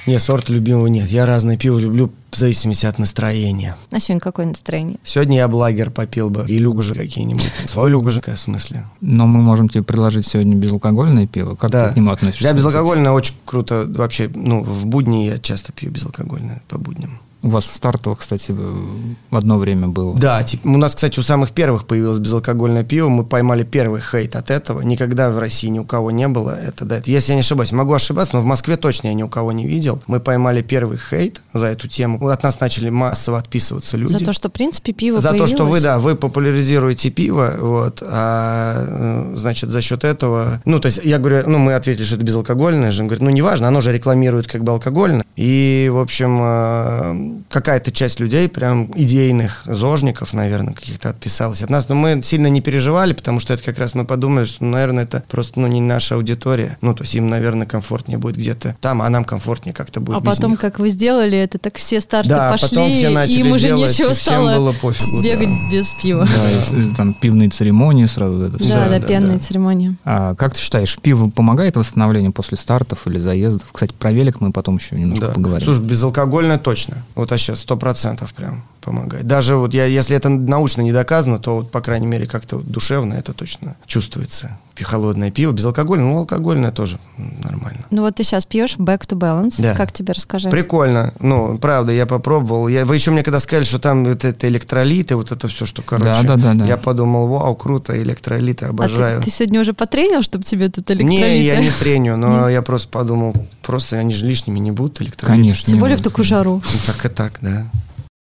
Не, сорта любимого нет. Я разное пиво люблю в зависимости от настроения. А сегодня какое настроение? Сегодня я благер попил бы. И люгжи какие-нибудь. <laughs> Свой люгжи, в смысле. Но мы можем тебе предложить сегодня безалкогольное пиво. Как Да. ты к нему относишься? Я безалкогольное очень круто. Вообще, ну, в будни я часто пью безалкогольное по будням. У вас в стартовых, кстати, в одно время было. Да, типа, у нас, кстати, у самых первых появилось безалкогольное пиво. Мы поймали первый хейт от этого. Никогда в России ни у кого не было. Это, да, это, если я не ошибаюсь, могу ошибаться, но в Москве точно я ни у кого не видел. Мы поймали первый хейт за эту тему. От нас начали массово отписываться люди. За то, что, в принципе, пиво За то, появилось. что вы, да, вы популяризируете пиво, вот, а, э, значит, за счет этого, ну, то есть, я говорю, ну, мы ответили, что это безалкогольное же, он говорит, ну, неважно, оно же рекламирует как бы алкогольно, и, в общем, э, какая-то часть людей, прям идейных зожников, наверное, каких-то отписалась от нас, но мы сильно не переживали, потому что это как раз мы подумали, что, наверное, это просто, ну, не наша аудитория, ну, то есть, им, наверное, комфортнее будет где-то там, а нам комфортнее как-то будет А без потом, них. как вы сделали это, так все старты Да, пошли, потом все и начали им уже делать, нечего стало было пофигу, да. бегать без пива. Да, и там пивные церемонии сразу. это. Да, да, да, пенная да. церемония. А как ты считаешь, пиво помогает восстановлению после стартов или заездов? Кстати, про велик мы потом еще немножко Да. поговорим. Слушай, безалкогольное точно. Вот сейчас сто процентов прям помогает. Даже вот я, если это научно не доказано, то вот, по крайней мере, как-то душевно это точно чувствуется. Холодное пиво, безалкогольное, ну, алкогольное тоже нормально. Ну вот ты сейчас пьешь Back to Balance. Да. Как тебе расскажи? Прикольно. Ну, правда, я попробовал. Я, вы еще мне когда сказали, что там вот это электролиты, вот это все, что, короче. Да, да, да, да. Я подумал, вау, круто, электролиты, А обожаю. ты, ты сегодня уже потренил, чтобы тебе тут электролиты? Не, я не треню, но я просто подумал, просто они же лишними не будут электролиты. Конечно. Тем более в такую жару. Так и так, да.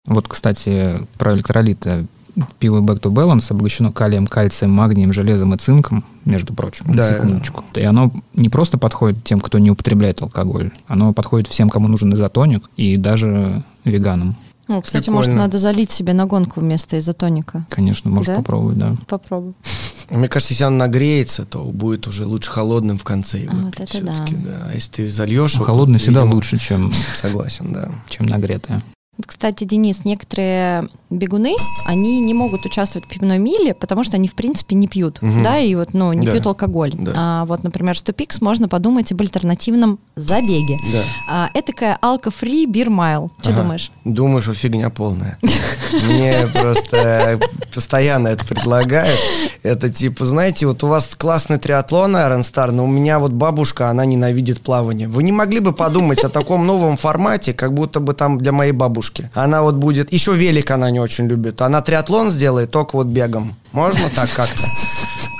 Вот, кстати, про электролиты. Пиво Back to Balance обогащено калием, кальцием, магнием, железом и цинком, между прочим, Да. секундочку. И оно не просто подходит тем, кто не употребляет алкоголь, оно подходит всем, кому нужен изотоник, и даже веганам. Ну, кстати, Прикольно. может, надо залить себе на гонку вместо изотоника. Конечно, можно Да? попробовать, да. Попробуй. <laughs> Мне кажется, если он нагреется, то будет уже лучше холодным в конце его А, вот это да. да. А если ты зальешь... Ну, его, холодное всегда видимо, лучше, чем, <laughs> Согласен, да. чем нагретое. Кстати, Денис, некоторые бегуны, они не могут участвовать в пивной миле, потому что они, в принципе, не пьют, Мгм. да, и вот, ну, не Да. пьют алкоголь. Да. А вот, например, 100 Пикс можно подумать об альтернативном забеге. Да. А, этакая алко-фри бир майл. Что Ага. думаешь? Думаю, что фигня полная. Мне просто постоянно это предлагают. Это типа, знаете, вот у вас классный триатлон Iron Star, но у меня вот бабушка, она ненавидит плавание. Вы не могли бы подумать о таком новом формате, как будто бы там для моей бабушки? Она вот будет... Еще велик она не очень любит. Она триатлон сделает только вот бегом. Можно так как-то?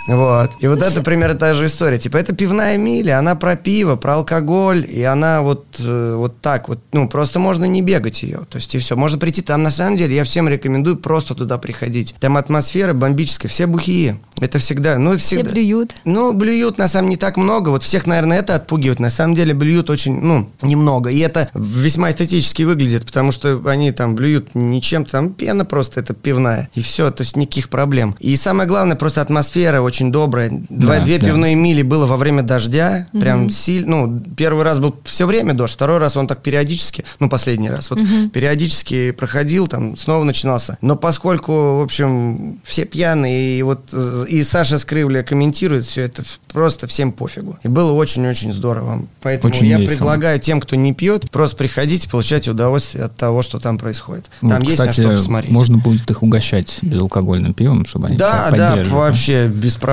Вот. И вот это примерно та же история. Типа, это пивная миля, она про пиво, про алкоголь, и она вот, э, вот так вот, ну, просто можно не бегать ее. То есть, и все. Можно прийти там, на самом деле, я всем рекомендую просто туда приходить. Там атмосфера бомбическая, все бухие. Это всегда, ну, Все всегда. блюют. Ну, блюют, на самом деле, не так много. Вот всех, наверное, это отпугивает. На самом деле, блюют очень, ну, немного. И это весьма эстетически выглядит, потому что они там блюют ничем, там пена просто, это пивная. И все, то есть никаких проблем. И самое главное, просто атмосфера очень добрая. Два, Да, две да. пивные мили было во время дождя. Прям сильно, ну, первый раз был все время дождь, второй раз он так периодически, ну, последний раз, вот периодически проходил, там снова начинался. Но поскольку, в общем, все пьяные, и вот и Саша Скрывля комментирует все это, просто всем пофигу. И было очень-очень здорово. Поэтому Очень я весело. предлагаю тем, кто не пьет, просто приходите, получать удовольствие от того, что там происходит. Вот, Там есть кстати, на что посмотреть. можно будет их угощать безалкогольным пивом, чтобы они Да, да, вообще без проблем.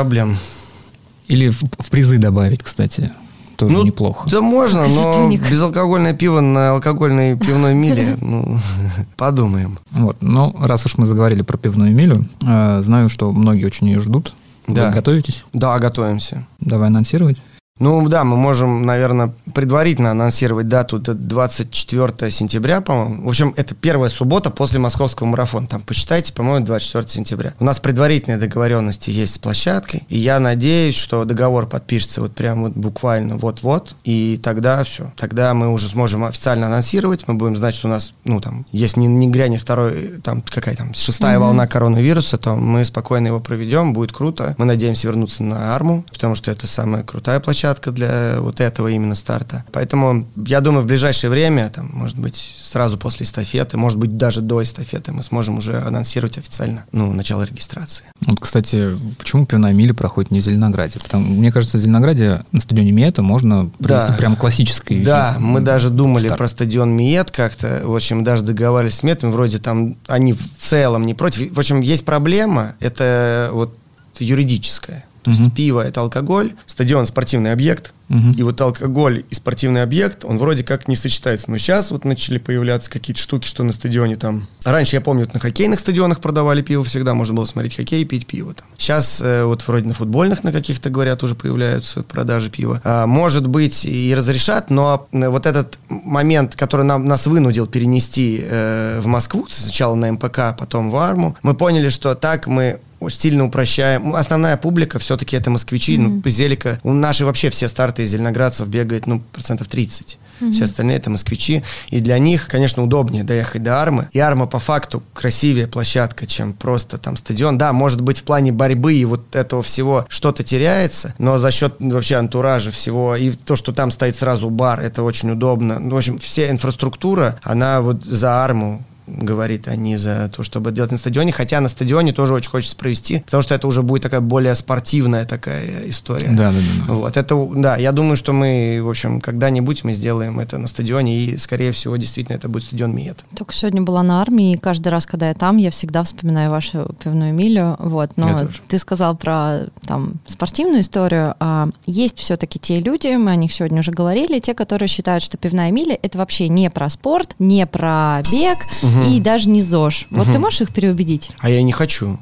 Или в, в призы добавить, кстати. Тоже неплохо. Ну, Да можно, но безалкогольное пиво на алкогольной <laughs> пивной миле, ну, <laughs> подумаем. Вот. Но раз уж мы заговорили про пивную милю, э, знаю, что многие очень ее ждут. Да. Вы готовитесь? Да, готовимся. Давай анонсировать. Ну да, мы можем, наверное, предварительно анонсировать дату. Это 24 сентября, по-моему. В общем, это первая суббота после московского марафона. Там посчитайте, по-моему, 24 сентября. У нас предварительные договоренности есть с площадкой. И я надеюсь, что договор подпишется вот прям вот буквально вот-вот. И тогда все. Тогда мы уже сможем официально анонсировать. Мы будем знать, что у нас, ну там, если не, не грянет второй, там, какая там, шестая волна коронавируса, то мы спокойно его проведем. Будет круто. Мы надеемся вернуться на Арму, потому что это самая крутая площадка площадка для вот этого именно старта. Поэтому я думаю, в ближайшее время, там, может быть, сразу после эстафеты, может быть, даже до эстафеты мы сможем уже анонсировать официально, ну, начало регистрации. Вот, кстати, почему пивная миля проходит не в Зеленограде? Потому, мне кажется, в Зеленограде на стадионе Мета можно провести Да. прям классический Да, мы даже думали старт. про стадион Миет как-то. В общем, даже договаривались с Метом, вроде там они в целом не против. В общем, есть проблема, это вот юридическая. То есть Мгм. пиво – это алкоголь, стадион – спортивный объект, Мгм. и вот алкоголь и спортивный объект, он вроде как не сочетается. Но сейчас вот начали появляться какие-то штуки, что на стадионе там... Раньше, я помню, вот на хоккейных стадионах продавали пиво всегда, можно было смотреть хоккей и пить пиво там. Сейчас э, вот вроде на футбольных на каких-то, говорят, уже появляются продажи пива. А, может быть, и разрешат, но э, вот этот момент, который нам, нас вынудил перенести э, в Москву, сначала на МПК, потом в Арму, мы поняли, что так мы сильно упрощаем. Основная публика все-таки это москвичи. Ну, Зелика, у наши вообще все старты из зеленоградцев бегает, ну, процентов 30. Все остальные это москвичи. И для них, конечно, удобнее доехать до Армы. И Арма по факту красивее площадка, чем просто там стадион. Да, может быть, в плане борьбы и вот этого всего что-то теряется, но за счет вообще антуража всего и то, что там стоит сразу бар, это очень удобно. Ну, в общем, вся инфраструктура, она вот за Арму говорит, а не за то, чтобы делать на стадионе. Хотя на стадионе тоже очень хочется провести, потому что это уже будет такая более спортивная такая история. Да, да, да. Вот, это, да, я думаю, что мы, в общем, когда-нибудь мы сделаем это на стадионе, и, скорее всего, действительно, это будет стадион Миет. Только сегодня была на армии, и каждый раз, когда я там, я всегда вспоминаю вашу пивную милю. Вот. Я Но тоже. ты сказал про там, спортивную историю. А есть все-таки те люди, мы о них сегодня уже говорили, те, которые считают, что пивная миля это вообще не про спорт, не про бег и даже не ЗОЖ. Вот ты можешь их переубедить? А я не хочу.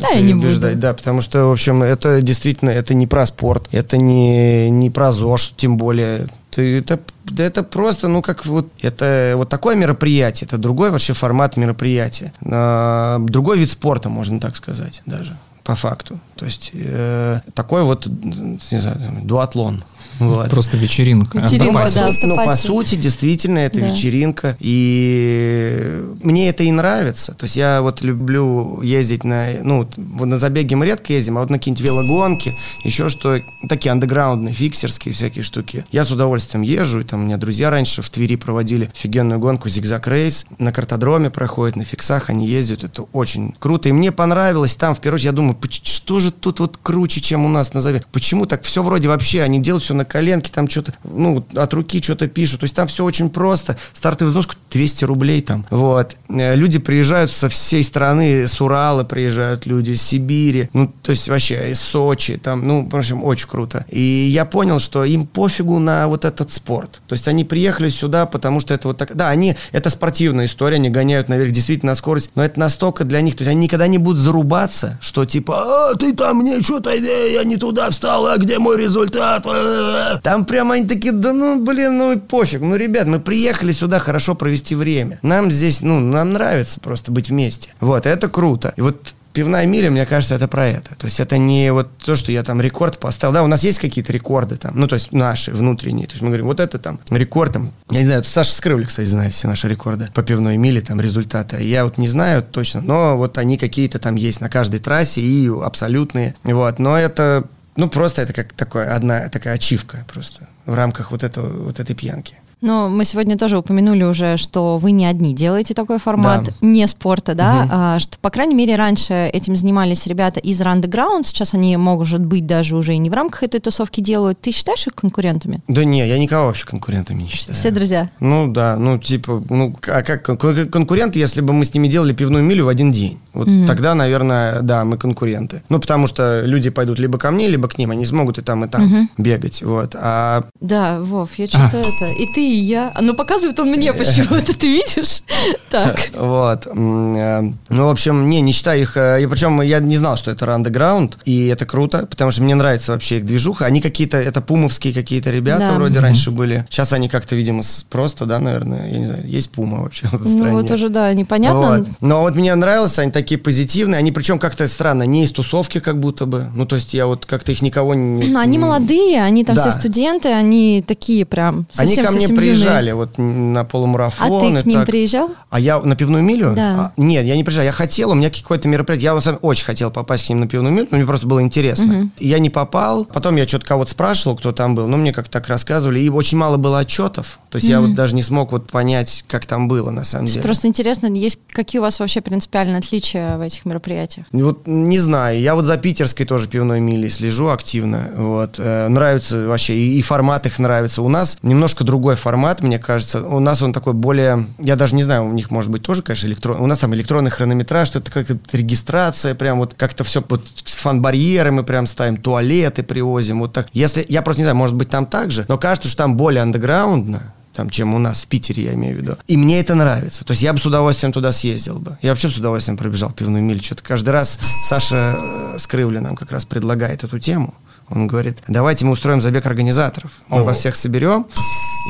Да, я не буду. Да, потому что, в общем, это действительно, это не про спорт, это не, не про ЗОЖ, тем более. Ты, это, да это просто, ну, как вот, это вот такое мероприятие, это другой вообще формат мероприятия. А, другой вид спорта, можно так сказать, даже, по факту. То есть, э, такой вот, не знаю, дуатлон. Вот. Просто вечеринка. Вечеринка, автопати. да. Ну, по сути, действительно, это Да. вечеринка. И мне это и нравится. То есть я вот люблю ездить на... Ну, вот на забеги мы редко ездим, а вот на какие-нибудь велогонки, еще что... Такие андеграундные, фиксерские всякие штуки. Я с удовольствием езжу. И там у меня друзья раньше в Твери проводили офигенную гонку «Зигзаг Рейс». На картодроме проходит, на фиксах они ездят. Это очень круто. И мне понравилось там, в первую очередь, я думаю, «Поч- что же тут вот круче, чем у нас на забеге? Почему так все вроде вообще? Они делают все на коленке, там что-то, ну, от руки что-то пишут. То есть там все очень просто. Стартовый взнос 200 рублей там. Вот. Э, Люди приезжают со всей страны, с Урала приезжают люди, с Сибири, ну, то есть вообще из Сочи, там, ну, в общем, очень круто. И я понял, что им пофигу на вот этот спорт. То есть они приехали сюда, потому что это вот так, да, они, это спортивная история, они гоняют наверх действительно на скорость, но это настолько для них, то есть они никогда не будут зарубаться, что типа, а, ты там мне что-то, э, я не туда встал, а где мой результат? Э». Там прямо они такие, да ну, блин, ну и пофиг. Ну, ребят, мы приехали сюда хорошо провести время. Нам здесь, ну, нам нравится просто быть вместе. Вот, это круто. И вот Пивная миля, мне кажется, это про это. То есть это не вот то, что я там рекорд поставил. Да, у нас есть какие-то рекорды там, ну, то есть наши, внутренние. То есть мы говорим, вот это там рекорд там. Я не знаю, вот Саша Скрывли, кстати, знает все наши рекорды по пивной миле, там результаты. Я вот не знаю точно, но вот они какие-то там есть на каждой трассе и абсолютные. Вот, но это, ну, просто это как такое, одна такая ачивка просто в рамках вот, этого, вот этой пьянки. Но мы сегодня тоже упомянули уже, что вы не одни делаете такой формат Да. не спорта, да, Мгм. а, что, по крайней мере, раньше этим занимались ребята из Randegrount, сейчас они, может быть, даже уже и не в рамках этой тусовки делают. Ты считаешь их конкурентами? Да не, я никого вообще конкурентами не считаю. Все друзья? Ну да, ну типа, ну а как кон- конкуренты, если бы мы с ними делали пивную милю в один день? Вот тогда, наверное, да, мы конкуренты. Ну потому что люди пойдут либо ко мне, либо к ним, они смогут и там, и там бегать, вот. А Да, Вов, я что-то это... И ты, и я. А Ну, показывает он мне почему-то, <laughs> ты видишь? Так. Вот. Э, Ну, в общем, не, не считаю их. э, И причем я не знал, что это Underground, и это круто, потому что мне нравится вообще их движуха. Они какие-то, это пумовские какие-то ребята Да. вроде раньше были. Сейчас они как-то, видимо, просто, да, наверное, я не знаю, есть пума вообще в Ну, стране. вот уже, да, непонятно. Вот. Но вот мне нравилось, они такие позитивные, они причем как-то странно, не из тусовки как будто бы. Ну, то есть я вот как-то их никого не... Ну, <clears throat> Они молодые, они там Да. все студенты, они такие прям Они совсем ко мне приезжали вот на А полумарафон. ты и к ним так. приезжал? А я на пивную милю? Да. А, нет, я не приезжал. Я хотел, у меня какое-то мероприятие. Я сам очень хотел попасть к ним на пивную милю, но мне просто было интересно. И Я не попал. Потом я что-то кого-то спрашивал, кто там был. Но мне как-то так рассказывали. И очень мало было отчетов. То есть я вот даже не смог вот понять, как там было на самом деле. Просто интересно, есть какие у вас вообще принципиальные отличия в этих мероприятиях? Вот не знаю, я вот за питерской тоже пивной милей слежу активно. Вот Э, нравится вообще и, и формат их нравится. У нас немножко другой формат, мне кажется. У нас он такой более, я даже не знаю, у них может быть тоже, конечно, электрон. У нас там электронный хронометраж, это как регистрация, прям вот как-то все под фан-барьеры мы прям ставим, туалеты привозим, вот так. Если я просто не знаю, может быть там так же, но кажется, что там более андеграундно там, чем у нас в Питере, я имею в виду. И мне это нравится. То есть я бы с удовольствием туда съездил бы. Я вообще с удовольствием пробежал пивную милю. Что-то каждый раз Саша э, Скрывля нам как раз предлагает эту тему. Он говорит, давайте мы устроим забег организаторов. Мы вас всех соберем,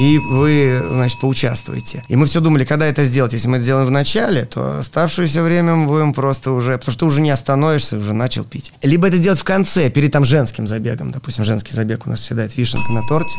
и вы, значит, поучаствуете. И мы все думали, когда это сделать. Если мы это сделаем в начале, то оставшееся время мы будем просто уже... Потому что ты уже не остановишься, уже начал пить. Либо это сделать в конце, перед там женским забегом. Допустим, женский забег у нас всегда это вишенка на торте.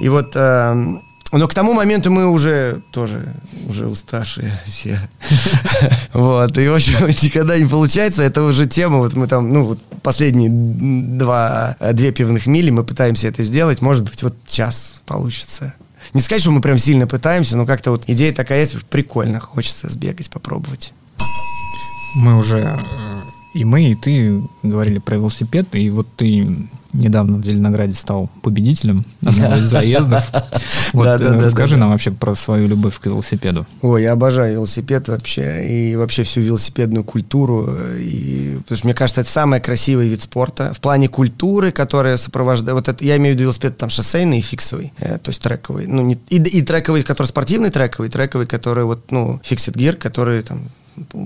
И вот... эм, но к тому моменту мы уже тоже уже уставшие все. <laughs> Вот. И, в общем, <laughs> никогда не получается. Это уже тема. Вот мы там, ну, вот последние два, две пивных мили мы пытаемся это сделать. Может быть, вот час получится. Не сказать, что мы прям сильно пытаемся, но как-то вот идея такая есть, прикольно, хочется сбегать, попробовать. Мы уже, э, и мы, и ты говорили про велосипед, и вот ты недавно в Зеленограде стал победителем одного из заездов. <laughs> Вот Да, да, э, да, расскажи да, нам вообще про свою любовь к велосипеду. Ой, я обожаю велосипед вообще, и вообще всю велосипедную культуру, и, потому что мне кажется, это самый красивый вид спорта. В плане культуры, которая сопровождает, вот это, я имею в виду велосипед там шоссейный и фиксовый, э, то есть трековый, ну, не, и, и трековый, который спортивный трековый, трековый, который вот, ну, фиксит гир, который там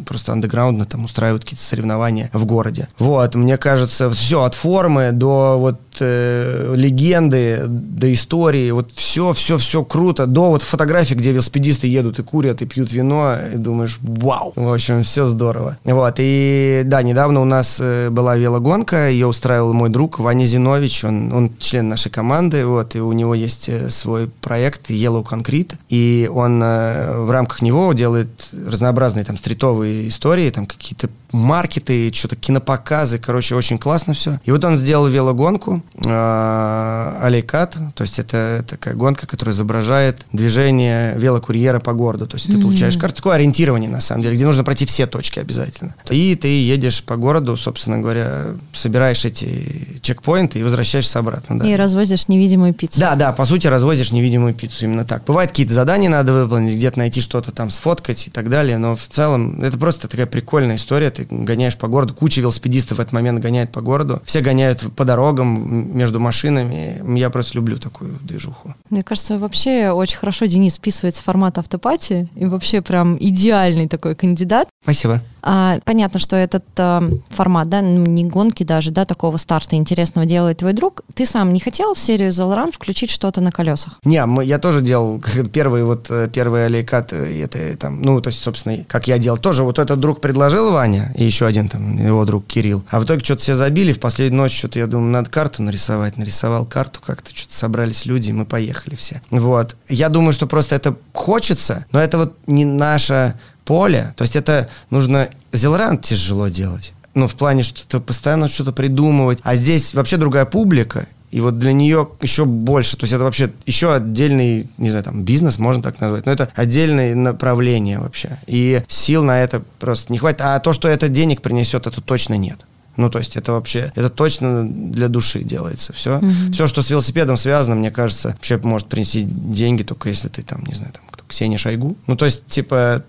просто андеграундно там устраивают какие-то соревнования в городе. Вот, мне кажется, все от формы до вот э, легенды, до истории, вот все, все, все круто, до вот фотографий, где велосипедисты едут и курят, и пьют вино, и думаешь, вау, в общем, все здорово. Вот, и да, недавно у нас э, была велогонка, ее устраивал мой друг Ваня Зинович, он, он член нашей команды, вот, и у него есть э, свой проект Yellow Concrete, и он э, в рамках него делает разнообразные там стритовые истории, там какие-то маркеты, что-то кинопоказы, короче, очень классно все. И вот он сделал велогонку э, Алейкат, то есть это такая гонка, которая изображает движение велокурьера по городу, то есть ты получаешь карту, такое ориентирование на самом деле, где нужно пройти все точки обязательно. И ты едешь по городу, собственно говоря, собираешь эти чекпоинты и возвращаешься обратно. Да. И развозишь невидимую пиццу. Да, да, по сути, развозишь невидимую пиццу, именно так. Бывают какие-то задания надо выполнить, где-то найти что-то там, сфоткать и так далее, но в целом это просто такая прикольная история, ты гоняешь по городу, куча велосипедистов в этот момент гоняет по городу, все гоняют по дорогам, между машинами, я просто люблю такую движуху. Мне кажется, вообще очень хорошо Денис вписывается в формат автопати и вообще прям идеальный такой кандидат. Спасибо. А, понятно, что этот а, формат, да, ну, не гонки даже, да, такого старта интересного делает твой друг. Ты сам не хотел в серию Залран включить что-то на колесах? Не, мы, я тоже делал <laughs> первый вот э, первый алейкат, э, это там, ну, то есть, собственно, как я делал, тоже вот этот друг предложил Ваня, и еще один там, его друг Кирилл. А в итоге что-то все забили, в последнюю ночь что-то, я думаю, надо карту нарисовать, нарисовал карту, как-то что-то собрались люди, и мы поехали все. Вот. Я думаю, что просто это хочется, но это вот не наше поле, то есть это нужно, Зелран тяжело делать. Ну, в плане, что ты постоянно что-то придумывать. А здесь вообще другая публика, и вот для нее еще больше, то есть это вообще еще отдельный, не знаю, там, бизнес, можно так назвать, но это отдельное направление вообще. И сил на это просто не хватит. А то, что это денег принесет, это точно нет. Ну, то есть это вообще, это точно для души делается все. Все, что с велосипедом связано, мне кажется, вообще может принести деньги, только если ты там, не знаю, там, Ксения Шойгу. Ну, то есть, типа,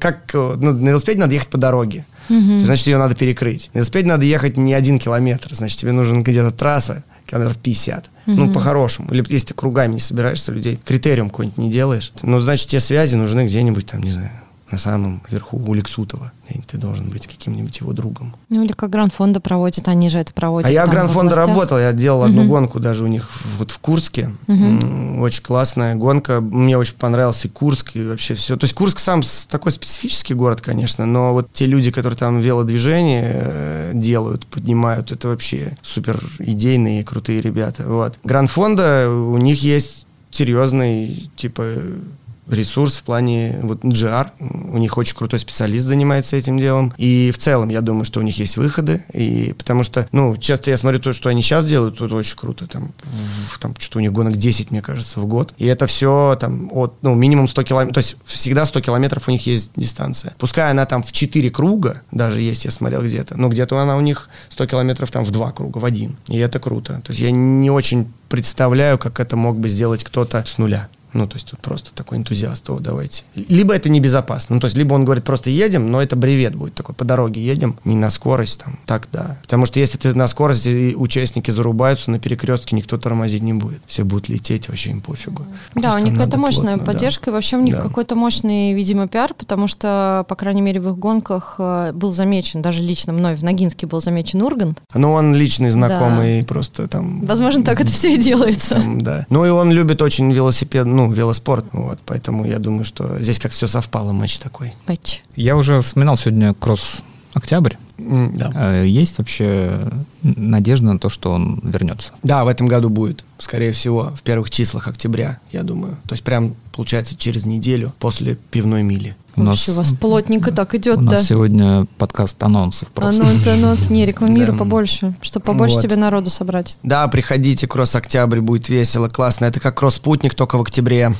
как, ну, на велосипеде надо ехать по дороге. То Значит, ее надо перекрыть. На велосипеде надо ехать не один километр, значит, тебе нужен где-то трасса, километров 50. Ну, по-хорошему. Или если ты кругами не собираешься людей, критериум какой-нибудь не делаешь, ну, значит, те связи нужны где-нибудь там, не знаю, на самом верху у Лексутова. Ты должен быть каким-нибудь его другом. Ну или как Гранд-фонда проводит, они же это проводят. А я областях. работал, я делал одну гонку даже у них вот в Курске. М, Очень классная гонка. Мне очень понравился и Курск, и вообще все. То есть Курск сам такой специфический город, конечно, но вот те люди, которые там велодвижение э, делают, поднимают, это вообще супер идейные, крутые ребята. Вот. Гранд-фонда, у них есть серьезный, типа, ресурс в плане вот GR. У них очень крутой специалист занимается этим делом. И в целом, я думаю, что у них есть выходы. И потому что, ну, часто я смотрю то, что они сейчас делают, тут очень круто. Там, там что-то у них гонок 10, мне кажется, в год. И это все там от, ну, минимум 100 километров. То есть всегда 100 километров у них есть дистанция. Пускай она там в 4 круга, даже есть, я смотрел где-то, но где-то она у них 100 километров там в 2 круга, в один. И это круто. То есть я не очень представляю, как это мог бы сделать кто-то с нуля. Ну, то есть вот просто такой энтузиаст, о, давайте. Либо это небезопасно. Ну, то есть либо он говорит, просто едем, но это бревет будет такой, по дороге едем, не на скорость там, так, да. Потому что если ты на скорости, участники зарубаются, на перекрестке никто тормозить не будет. Все будут лететь, вообще им пофигу. Да, у них это мощная плотно, да. поддержка, и вообще у них Да. какой-то мощный, видимо, пиар, потому что, по крайней мере, в их гонках э, был замечен, даже лично мной в Ногинске был замечен Ургант. Ну, он личный знакомый, просто там... Возможно, так это все и делается. Там, да. Ну и он любит очень велосипед, ну, велоспорт. Вот, поэтому я думаю, что здесь как все совпало, матч такой. Пэтч. Я уже вспоминал сегодня кросс «Октябрь». Да. Э, Есть вообще надежда на то, что он вернется? Да, в этом году будет, скорее всего, в первых числах октября, я думаю. То есть прям, получается, через неделю после пивной мили. У нас, Вообще, у вас плотненько так идет, у нас да. сегодня подкаст анонсов просто. Анонс, анонс, не, рекламируй Да. побольше, чтобы побольше Вот. тебе народу собрать. Да, приходите, кросс-октябрь, будет весело, классно. Это как кросс-спутник, только в октябре.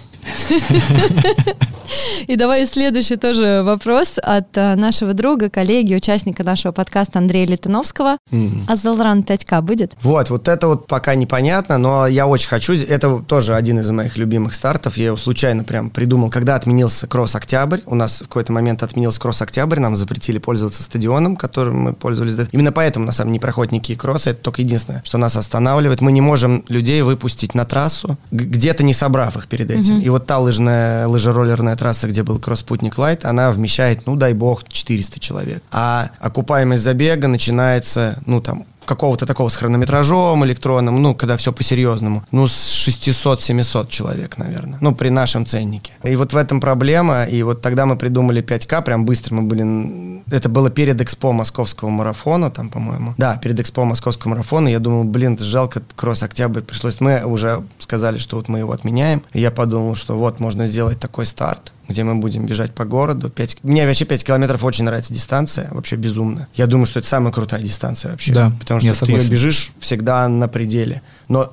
И давай следующий тоже вопрос от э, нашего друга, коллеги, участника нашего подкаста Андрея Летуновского. А Залран 5К будет? Вот, вот это вот пока непонятно, но я очень хочу. Это тоже один из моих любимых стартов. Я его случайно прям придумал, когда отменился кросс-октябрь. У нас в какой-то момент отменился кросс-октябрь, нам запретили пользоваться стадионом, которым мы пользовались. Именно поэтому, на самом деле, не проходят никакие кроссы. Это только единственное, что нас останавливает. Мы не можем людей выпустить на трассу, где-то не собрав их перед этим. И вот та лыжная, лыжероллерная трасса, где был кросс-спутник Лайт, она вмещает, ну, дай бог, 400 человек. А окупаемость забега начинается, ну, там, какого-то такого с хронометражом электронным, ну, когда все по-серьезному, ну, с 600-700 человек, наверное, ну, при нашем ценнике. И вот в этом проблема, и вот тогда мы придумали 5К, прям быстро мы были, это было перед экспо московского марафона, там, по-моему, да, перед экспо московского марафона, я думал, блин, жалко, кросс-октябрь пришлось, мы уже сказали, что вот мы его отменяем, и я подумал, что вот, можно сделать такой старт, где мы будем бежать по городу. 5... Мне вообще 5 километров очень нравится дистанция, вообще безумно. Я думаю, что это самая крутая дистанция вообще. Да, потому что ты ее бежишь всегда на пределе. Но,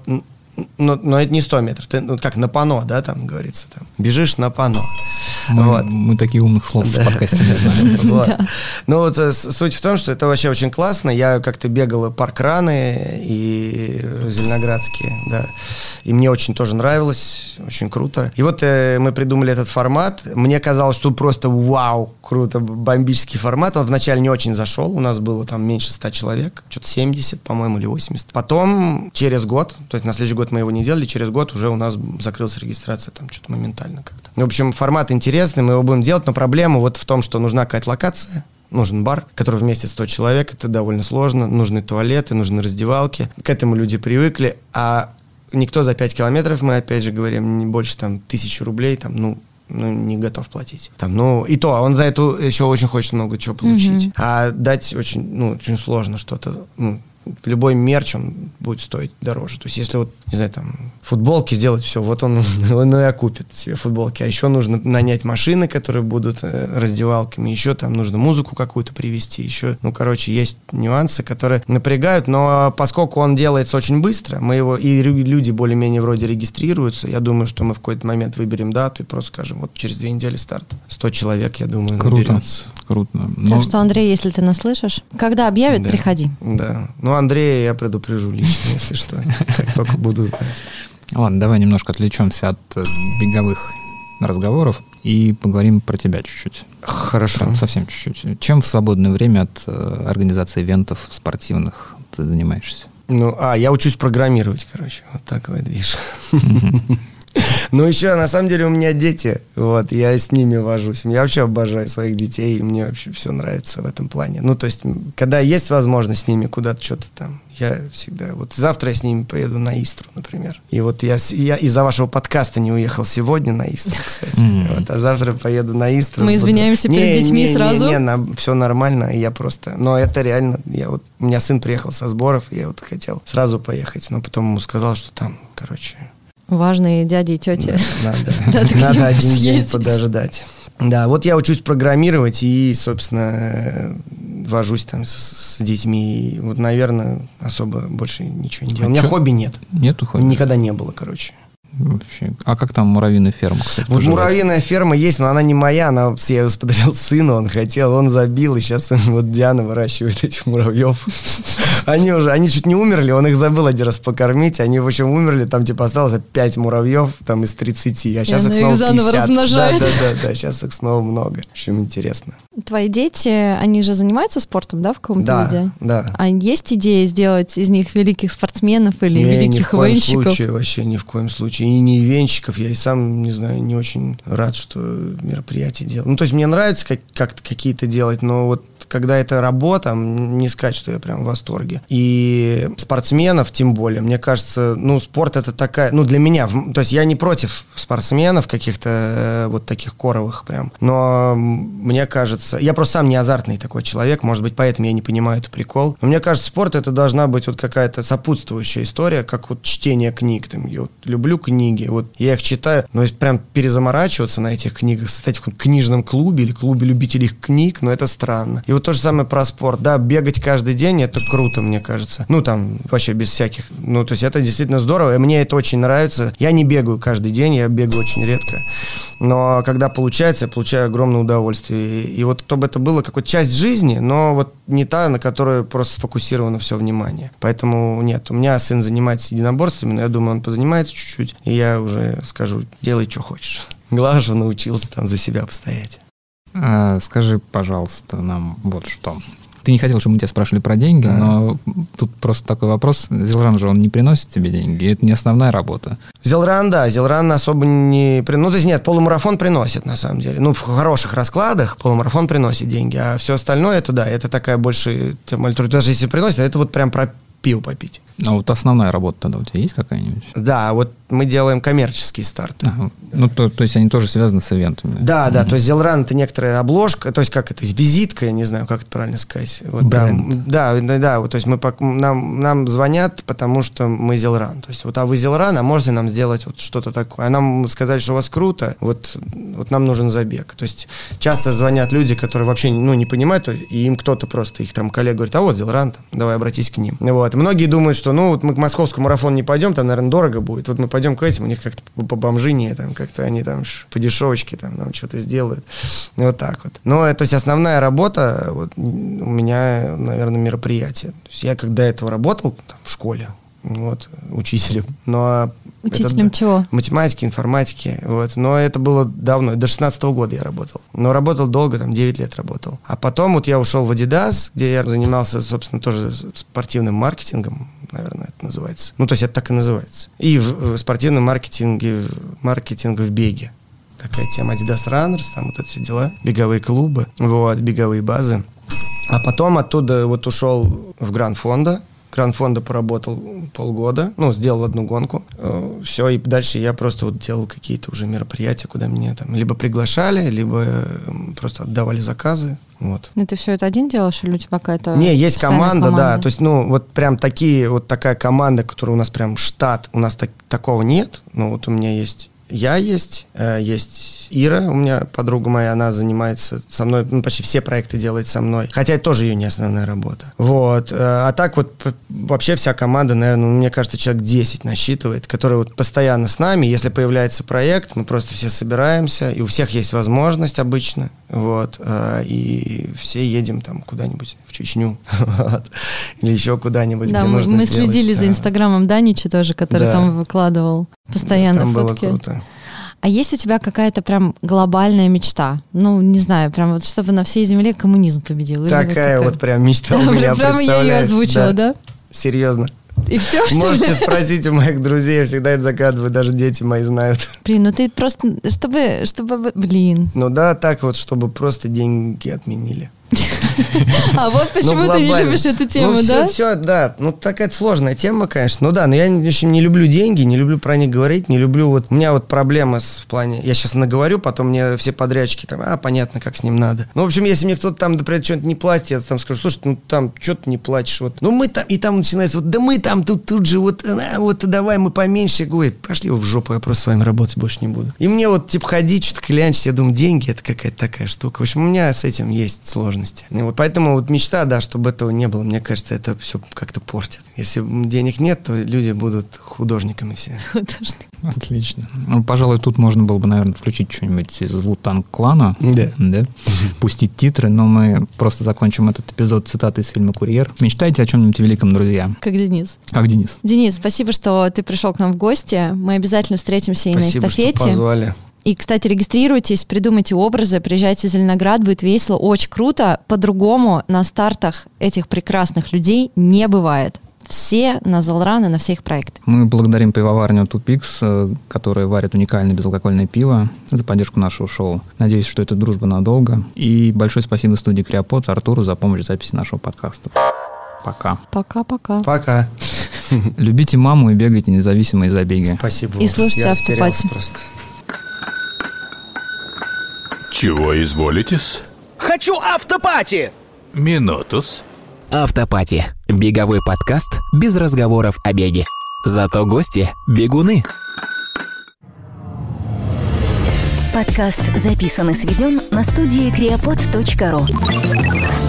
но, но это не 100 метров. Ты, ну, как на пано, да, там говорится. Там. Бежишь на пано. Мы, Вот. мы такие умных слов в подкасте не знаем. <laughs> Вот. Ну вот э, суть в том, что это вообще очень классно. Я как-то бегал паркраны и зеленоградские, да. И мне очень тоже нравилось, очень круто. И вот э, мы придумали этот формат. Мне казалось, что просто вау, круто, бомбический формат. Он вначале не очень зашел. У нас было там меньше 100 человек, что-то 70, по-моему, или 80. Потом через год, то есть на следующий год мы его не делали, через год уже у нас закрылась регистрация там что-то моментально как-то. В общем, формат интересный, мы его будем делать, но проблема вот в том, что нужна какая-то локация, нужен бар, который вместе 100 человек, это довольно сложно, нужны туалеты, нужны раздевалки. К этому люди привыкли, а никто за 5 километров, мы опять же говорим, не больше там тысячи рублей, там, ну, ну, не готов платить. Там, ну, и то, он за эту еще очень хочет много чего получить. А дать очень, ну, очень сложно что-то, ну, любой мерч, он будет стоить дороже. То есть, если вот, не знаю, там, футболки сделать, все, вот он, <laughs> он и окупит себе футболки. А еще нужно нанять машины, которые будут э, раздевалками, еще там нужно музыку какую-то привести, еще, ну, короче, есть нюансы, которые напрягают, но поскольку он делается очень быстро, мы его, и люди более-менее вроде регистрируются, я думаю, что мы в какой-то момент выберем дату и просто скажем, вот через две недели старт. 100 человек, я думаю, Круто. наберется. Круто. Ну, Так что, Андрей, если ты нас слышишь, когда объявят, Да. приходи. Да. Ну, Андрея я предупрежу лично, если что, как только буду знать. Ладно, давай немножко отвлечемся от э, беговых разговоров и поговорим про тебя чуть-чуть. Хорошо. Прям совсем чуть-чуть. Чем в свободное время от э, организации ивентов спортивных ты занимаешься? Ну, а, я учусь программировать, короче. Вот такой движ. Ну, еще, на самом деле, у меня дети. Вот, я с ними вожусь. Я вообще обожаю своих детей, и мне вообще все нравится в этом плане. Ну, то есть, когда есть возможность с ними куда-то что-то там, я всегда... Вот завтра я с ними поеду на Истру, например. И вот я, я из-за вашего подкаста не уехал сегодня на Истру, кстати. Вот, а завтра поеду на Истру. Мы Буду- извиняемся перед Не, детьми не, не, сразу. Не, все нормально, и я просто... Но это реально... Я вот, у меня сын приехал со сборов, и я вот хотел сразу поехать, но потом ему сказал, что там, короче... Важные дяди и тети. <laughs> Надо, Надо надо один день съездить. подождать. Да, вот я учусь программировать и, собственно, вожусь там с, с детьми. И вот, наверное, особо больше ничего не делаю. У меня чё? хобби нет. Нету хобби? Никогда не было, короче. Вообще. А как там муравьиная ферма, кстати, Вот муравьиная ферма есть, но она не моя, она, я ее подарил <laughs> сыну, он хотел, он забил, и сейчас вот Диана выращивает этих муравьев. <laughs> Они уже, они чуть не умерли, он их забыл один раз покормить, они, в общем, умерли, там, типа, осталось 5 муравьев, там, из 30, а сейчас их снова заново 50. размножает. Да, да, да, да, сейчас их снова много. В общем, интересно. Твои дети, они же занимаются спортом, да, в каком-то Да, виде? да. А есть идея сделать из них великих спортсменов или Не, ни в великих коем случае, вообще ни в коем случае. И не венчиков, я и сам, не знаю, не очень рад, что мероприятие делаю. Ну, то есть мне нравится как- как-то какие-то делать, но вот когда это работа, не сказать, что я прям в восторге. И спортсменов, тем более, мне кажется, ну, спорт это такая, ну, для меня, то есть я не против спортсменов каких-то э, вот таких коровых прям, но мне кажется, я просто сам не азартный такой человек, может быть, поэтому я не понимаю этот прикол, но мне кажется, спорт это должна быть вот какая-то сопутствующая история, как вот чтение книг, там, я вот люблю книги, вот я их читаю, но если прям перезаморачиваться на этих книгах, состоять в книжном клубе или клубе любителей книг, ну, это странно. И вот то же самое про спорт, да, бегать каждый день, это круто, мне кажется. Ну, там, вообще без всяких, ну, то есть это действительно здорово, и мне это очень нравится. Я не бегаю каждый день, я бегаю очень редко, но когда получается, я получаю огромное удовольствие. И, и вот чтобы это было какой-то часть жизни, но вот не та, на которую просто сфокусировано все внимание. Поэтому нет, у меня сын занимается единоборствами, но я думаю, он позанимается чуть-чуть, и я уже скажу, делай, что хочешь. Главное, что научился там за себя постоять. А, скажи, пожалуйста, нам вот что. Ты не хотел, чтобы мы тебя спрашивали про деньги, Ага. но тут просто такой вопрос. Зелран же, он не приносит тебе деньги, это не основная работа. Зелран, да, Зелран особо не... Ну, то есть нет, полумарафон приносит, на самом деле. Ну, в хороших раскладах полумарафон приносит деньги, а все остальное, это да, это такая больше... альтруи- Даже если приносит, это вот прям про пиво попить. А вот основная работа тогда у тебя есть какая-нибудь? Да, вот мы делаем коммерческие старты. Ага. Ну, то, то есть они тоже связаны с ивентами. Да, да, Мгм. то есть Зелран это некоторая обложка, то есть как это, визитка, я не знаю, как это правильно сказать. Вот, да, Бренд. да, да, да, вот, то есть мы, нам, нам звонят, потому что мы Зелран. То есть вот, а вы Зелран, а можете нам сделать вот что-то такое? А нам сказали, что у вас круто, вот, вот нам нужен забег. То есть часто звонят люди, которые вообще ну, не понимают, и им кто-то просто, их там коллега говорит, а вот Зелран, там, давай обратись к ним. Вот. Многие думают, что ну вот мы к московскому марафону не пойдем, там, наверное, дорого будет. Вот мы пойдем к этим, у них как-то по- бомжине, там, как-то они там по дешевочке там нам что-то сделают. Вот так вот. Но, то есть, основная работа вот, у меня, наверное, мероприятие. То есть, я когда этого работал там, в школе, вот, учителем, но... это Учителем да, чего? Математики, информатики, вот. Но это было давно, до 16 года я работал. Но работал долго, там 9 лет работал. А потом вот я ушел в Adidas, где я занимался, собственно, тоже спортивным маркетингом, наверное, это называется. Ну, то есть это так и называется. И в, в спортивном маркетинге, маркетинг в беге. Такая тема Adidas Runners, там вот это все дела, беговые клубы, вот, беговые базы. А потом оттуда вот ушел в Гранд Фонда. Гранд Фонда поработал полгода, ну, сделал одну гонку. Все, и дальше я просто вот делал какие-то уже мероприятия, куда меня там либо приглашали, либо э, просто отдавали заказы. Вот. Ну, ты все это один делаешь, или у тебя какая-то Не, есть постоянная команда, да. То есть, ну, вот прям такие, вот такая команда, которая у нас прям штат, у нас так, такого нет. Ну, вот у меня есть я есть, э, есть Ира, у меня подруга моя, она занимается со мной, ну, почти все проекты делает со мной. Хотя это тоже ее не основная работа. Вот. э, А так вот вообще вся команда, наверное, ну, мне кажется, человек 10 насчитывает, которые вот постоянно с нами. Если появляется проект, мы просто все собираемся, и у всех есть возможность обычно. Вот. э, И все едем там куда-нибудь в Чечню. <laughs> вот, Или еще куда-нибудь, Да, где мы, нужно мы сделать, следили за да. инстаграмом Данича тоже, который Да. там выкладывал постоянно Там было фотки. круто. А есть у тебя какая-то прям глобальная мечта? Ну, не знаю, прям вот чтобы на всей земле коммунизм победил. Такая вот прям мечта у <laughs> меня, Прям я ее озвучила, да? Серьезно. И все, что Можете ли? спросить у моих друзей, я всегда это загадываю, даже дети мои знают. Блин, ну ты просто, чтобы, чтобы, блин. Ну да, так вот, чтобы просто деньги отменили. А вот почему ты не любишь эту тему, ну, да? Все, да. Ну, такая сложная тема, конечно. Ну да, но я общем, не люблю деньги, не люблю про них говорить, не люблю вот... У меня вот проблема с, в плане... Я сейчас наговорю, потом мне все подрядчики там, а, понятно, как с ним надо. Ну, в общем, если мне кто-то там, например, что-нибудь не платит, я там скажу, слушай, ну там, что ты не платишь? Вот. Ну, мы там... И там начинается, вот, да мы там тут, тут же, вот, а, вот давай мы поменьше. Я говорю, «Ой, пошли в жопу, я просто с вами работать больше не буду. И мне вот, типа, ходить, что-то клянчить, я думаю, деньги, это какая-то такая штука. В общем, у меня с этим есть сложности. Вот поэтому вот мечта, да, чтобы этого не было, мне кажется, это все как-то портит. Если денег нет, то люди будут художниками все. <laughs> Художник. Отлично. Ну, пожалуй, тут можно было бы, наверное, включить что-нибудь из Вутанг клана. Да. Да. <laughs> Пустить титры, но мы просто закончим этот эпизод цитатой из фильма «Курьер». Мечтайте о чем-нибудь великом, друзья. Как Денис. Как Денис? Денис, спасибо, что ты пришел к нам в гости. Мы обязательно встретимся и Спасибо, на что эстафете. позвали. И, кстати, регистрируйтесь, придумайте образы, приезжайте в Зеленоград, будет весело, очень круто. По-другому на стартах этих прекрасных людей не бывает. Все на Залран и на все их проекты. Мы благодарим пивоварню Тупикс, э, которая варит уникальное безалкогольное пиво, за поддержку нашего шоу. Надеюсь, что это дружба надолго. И большое спасибо студии Криопод Артуру за помощь в записи нашего подкаста. Пока. Пока-пока. Пока. Любите маму и бегайте независимо из забеги. Спасибо. И слушайте Я Автопати. просто. Чего изволитесь? Хочу автопати! Минутус. Автопати. Беговой подкаст без разговоров о беге. Зато гости – бегуны. Подкаст записан и сведен на студии creapod.ru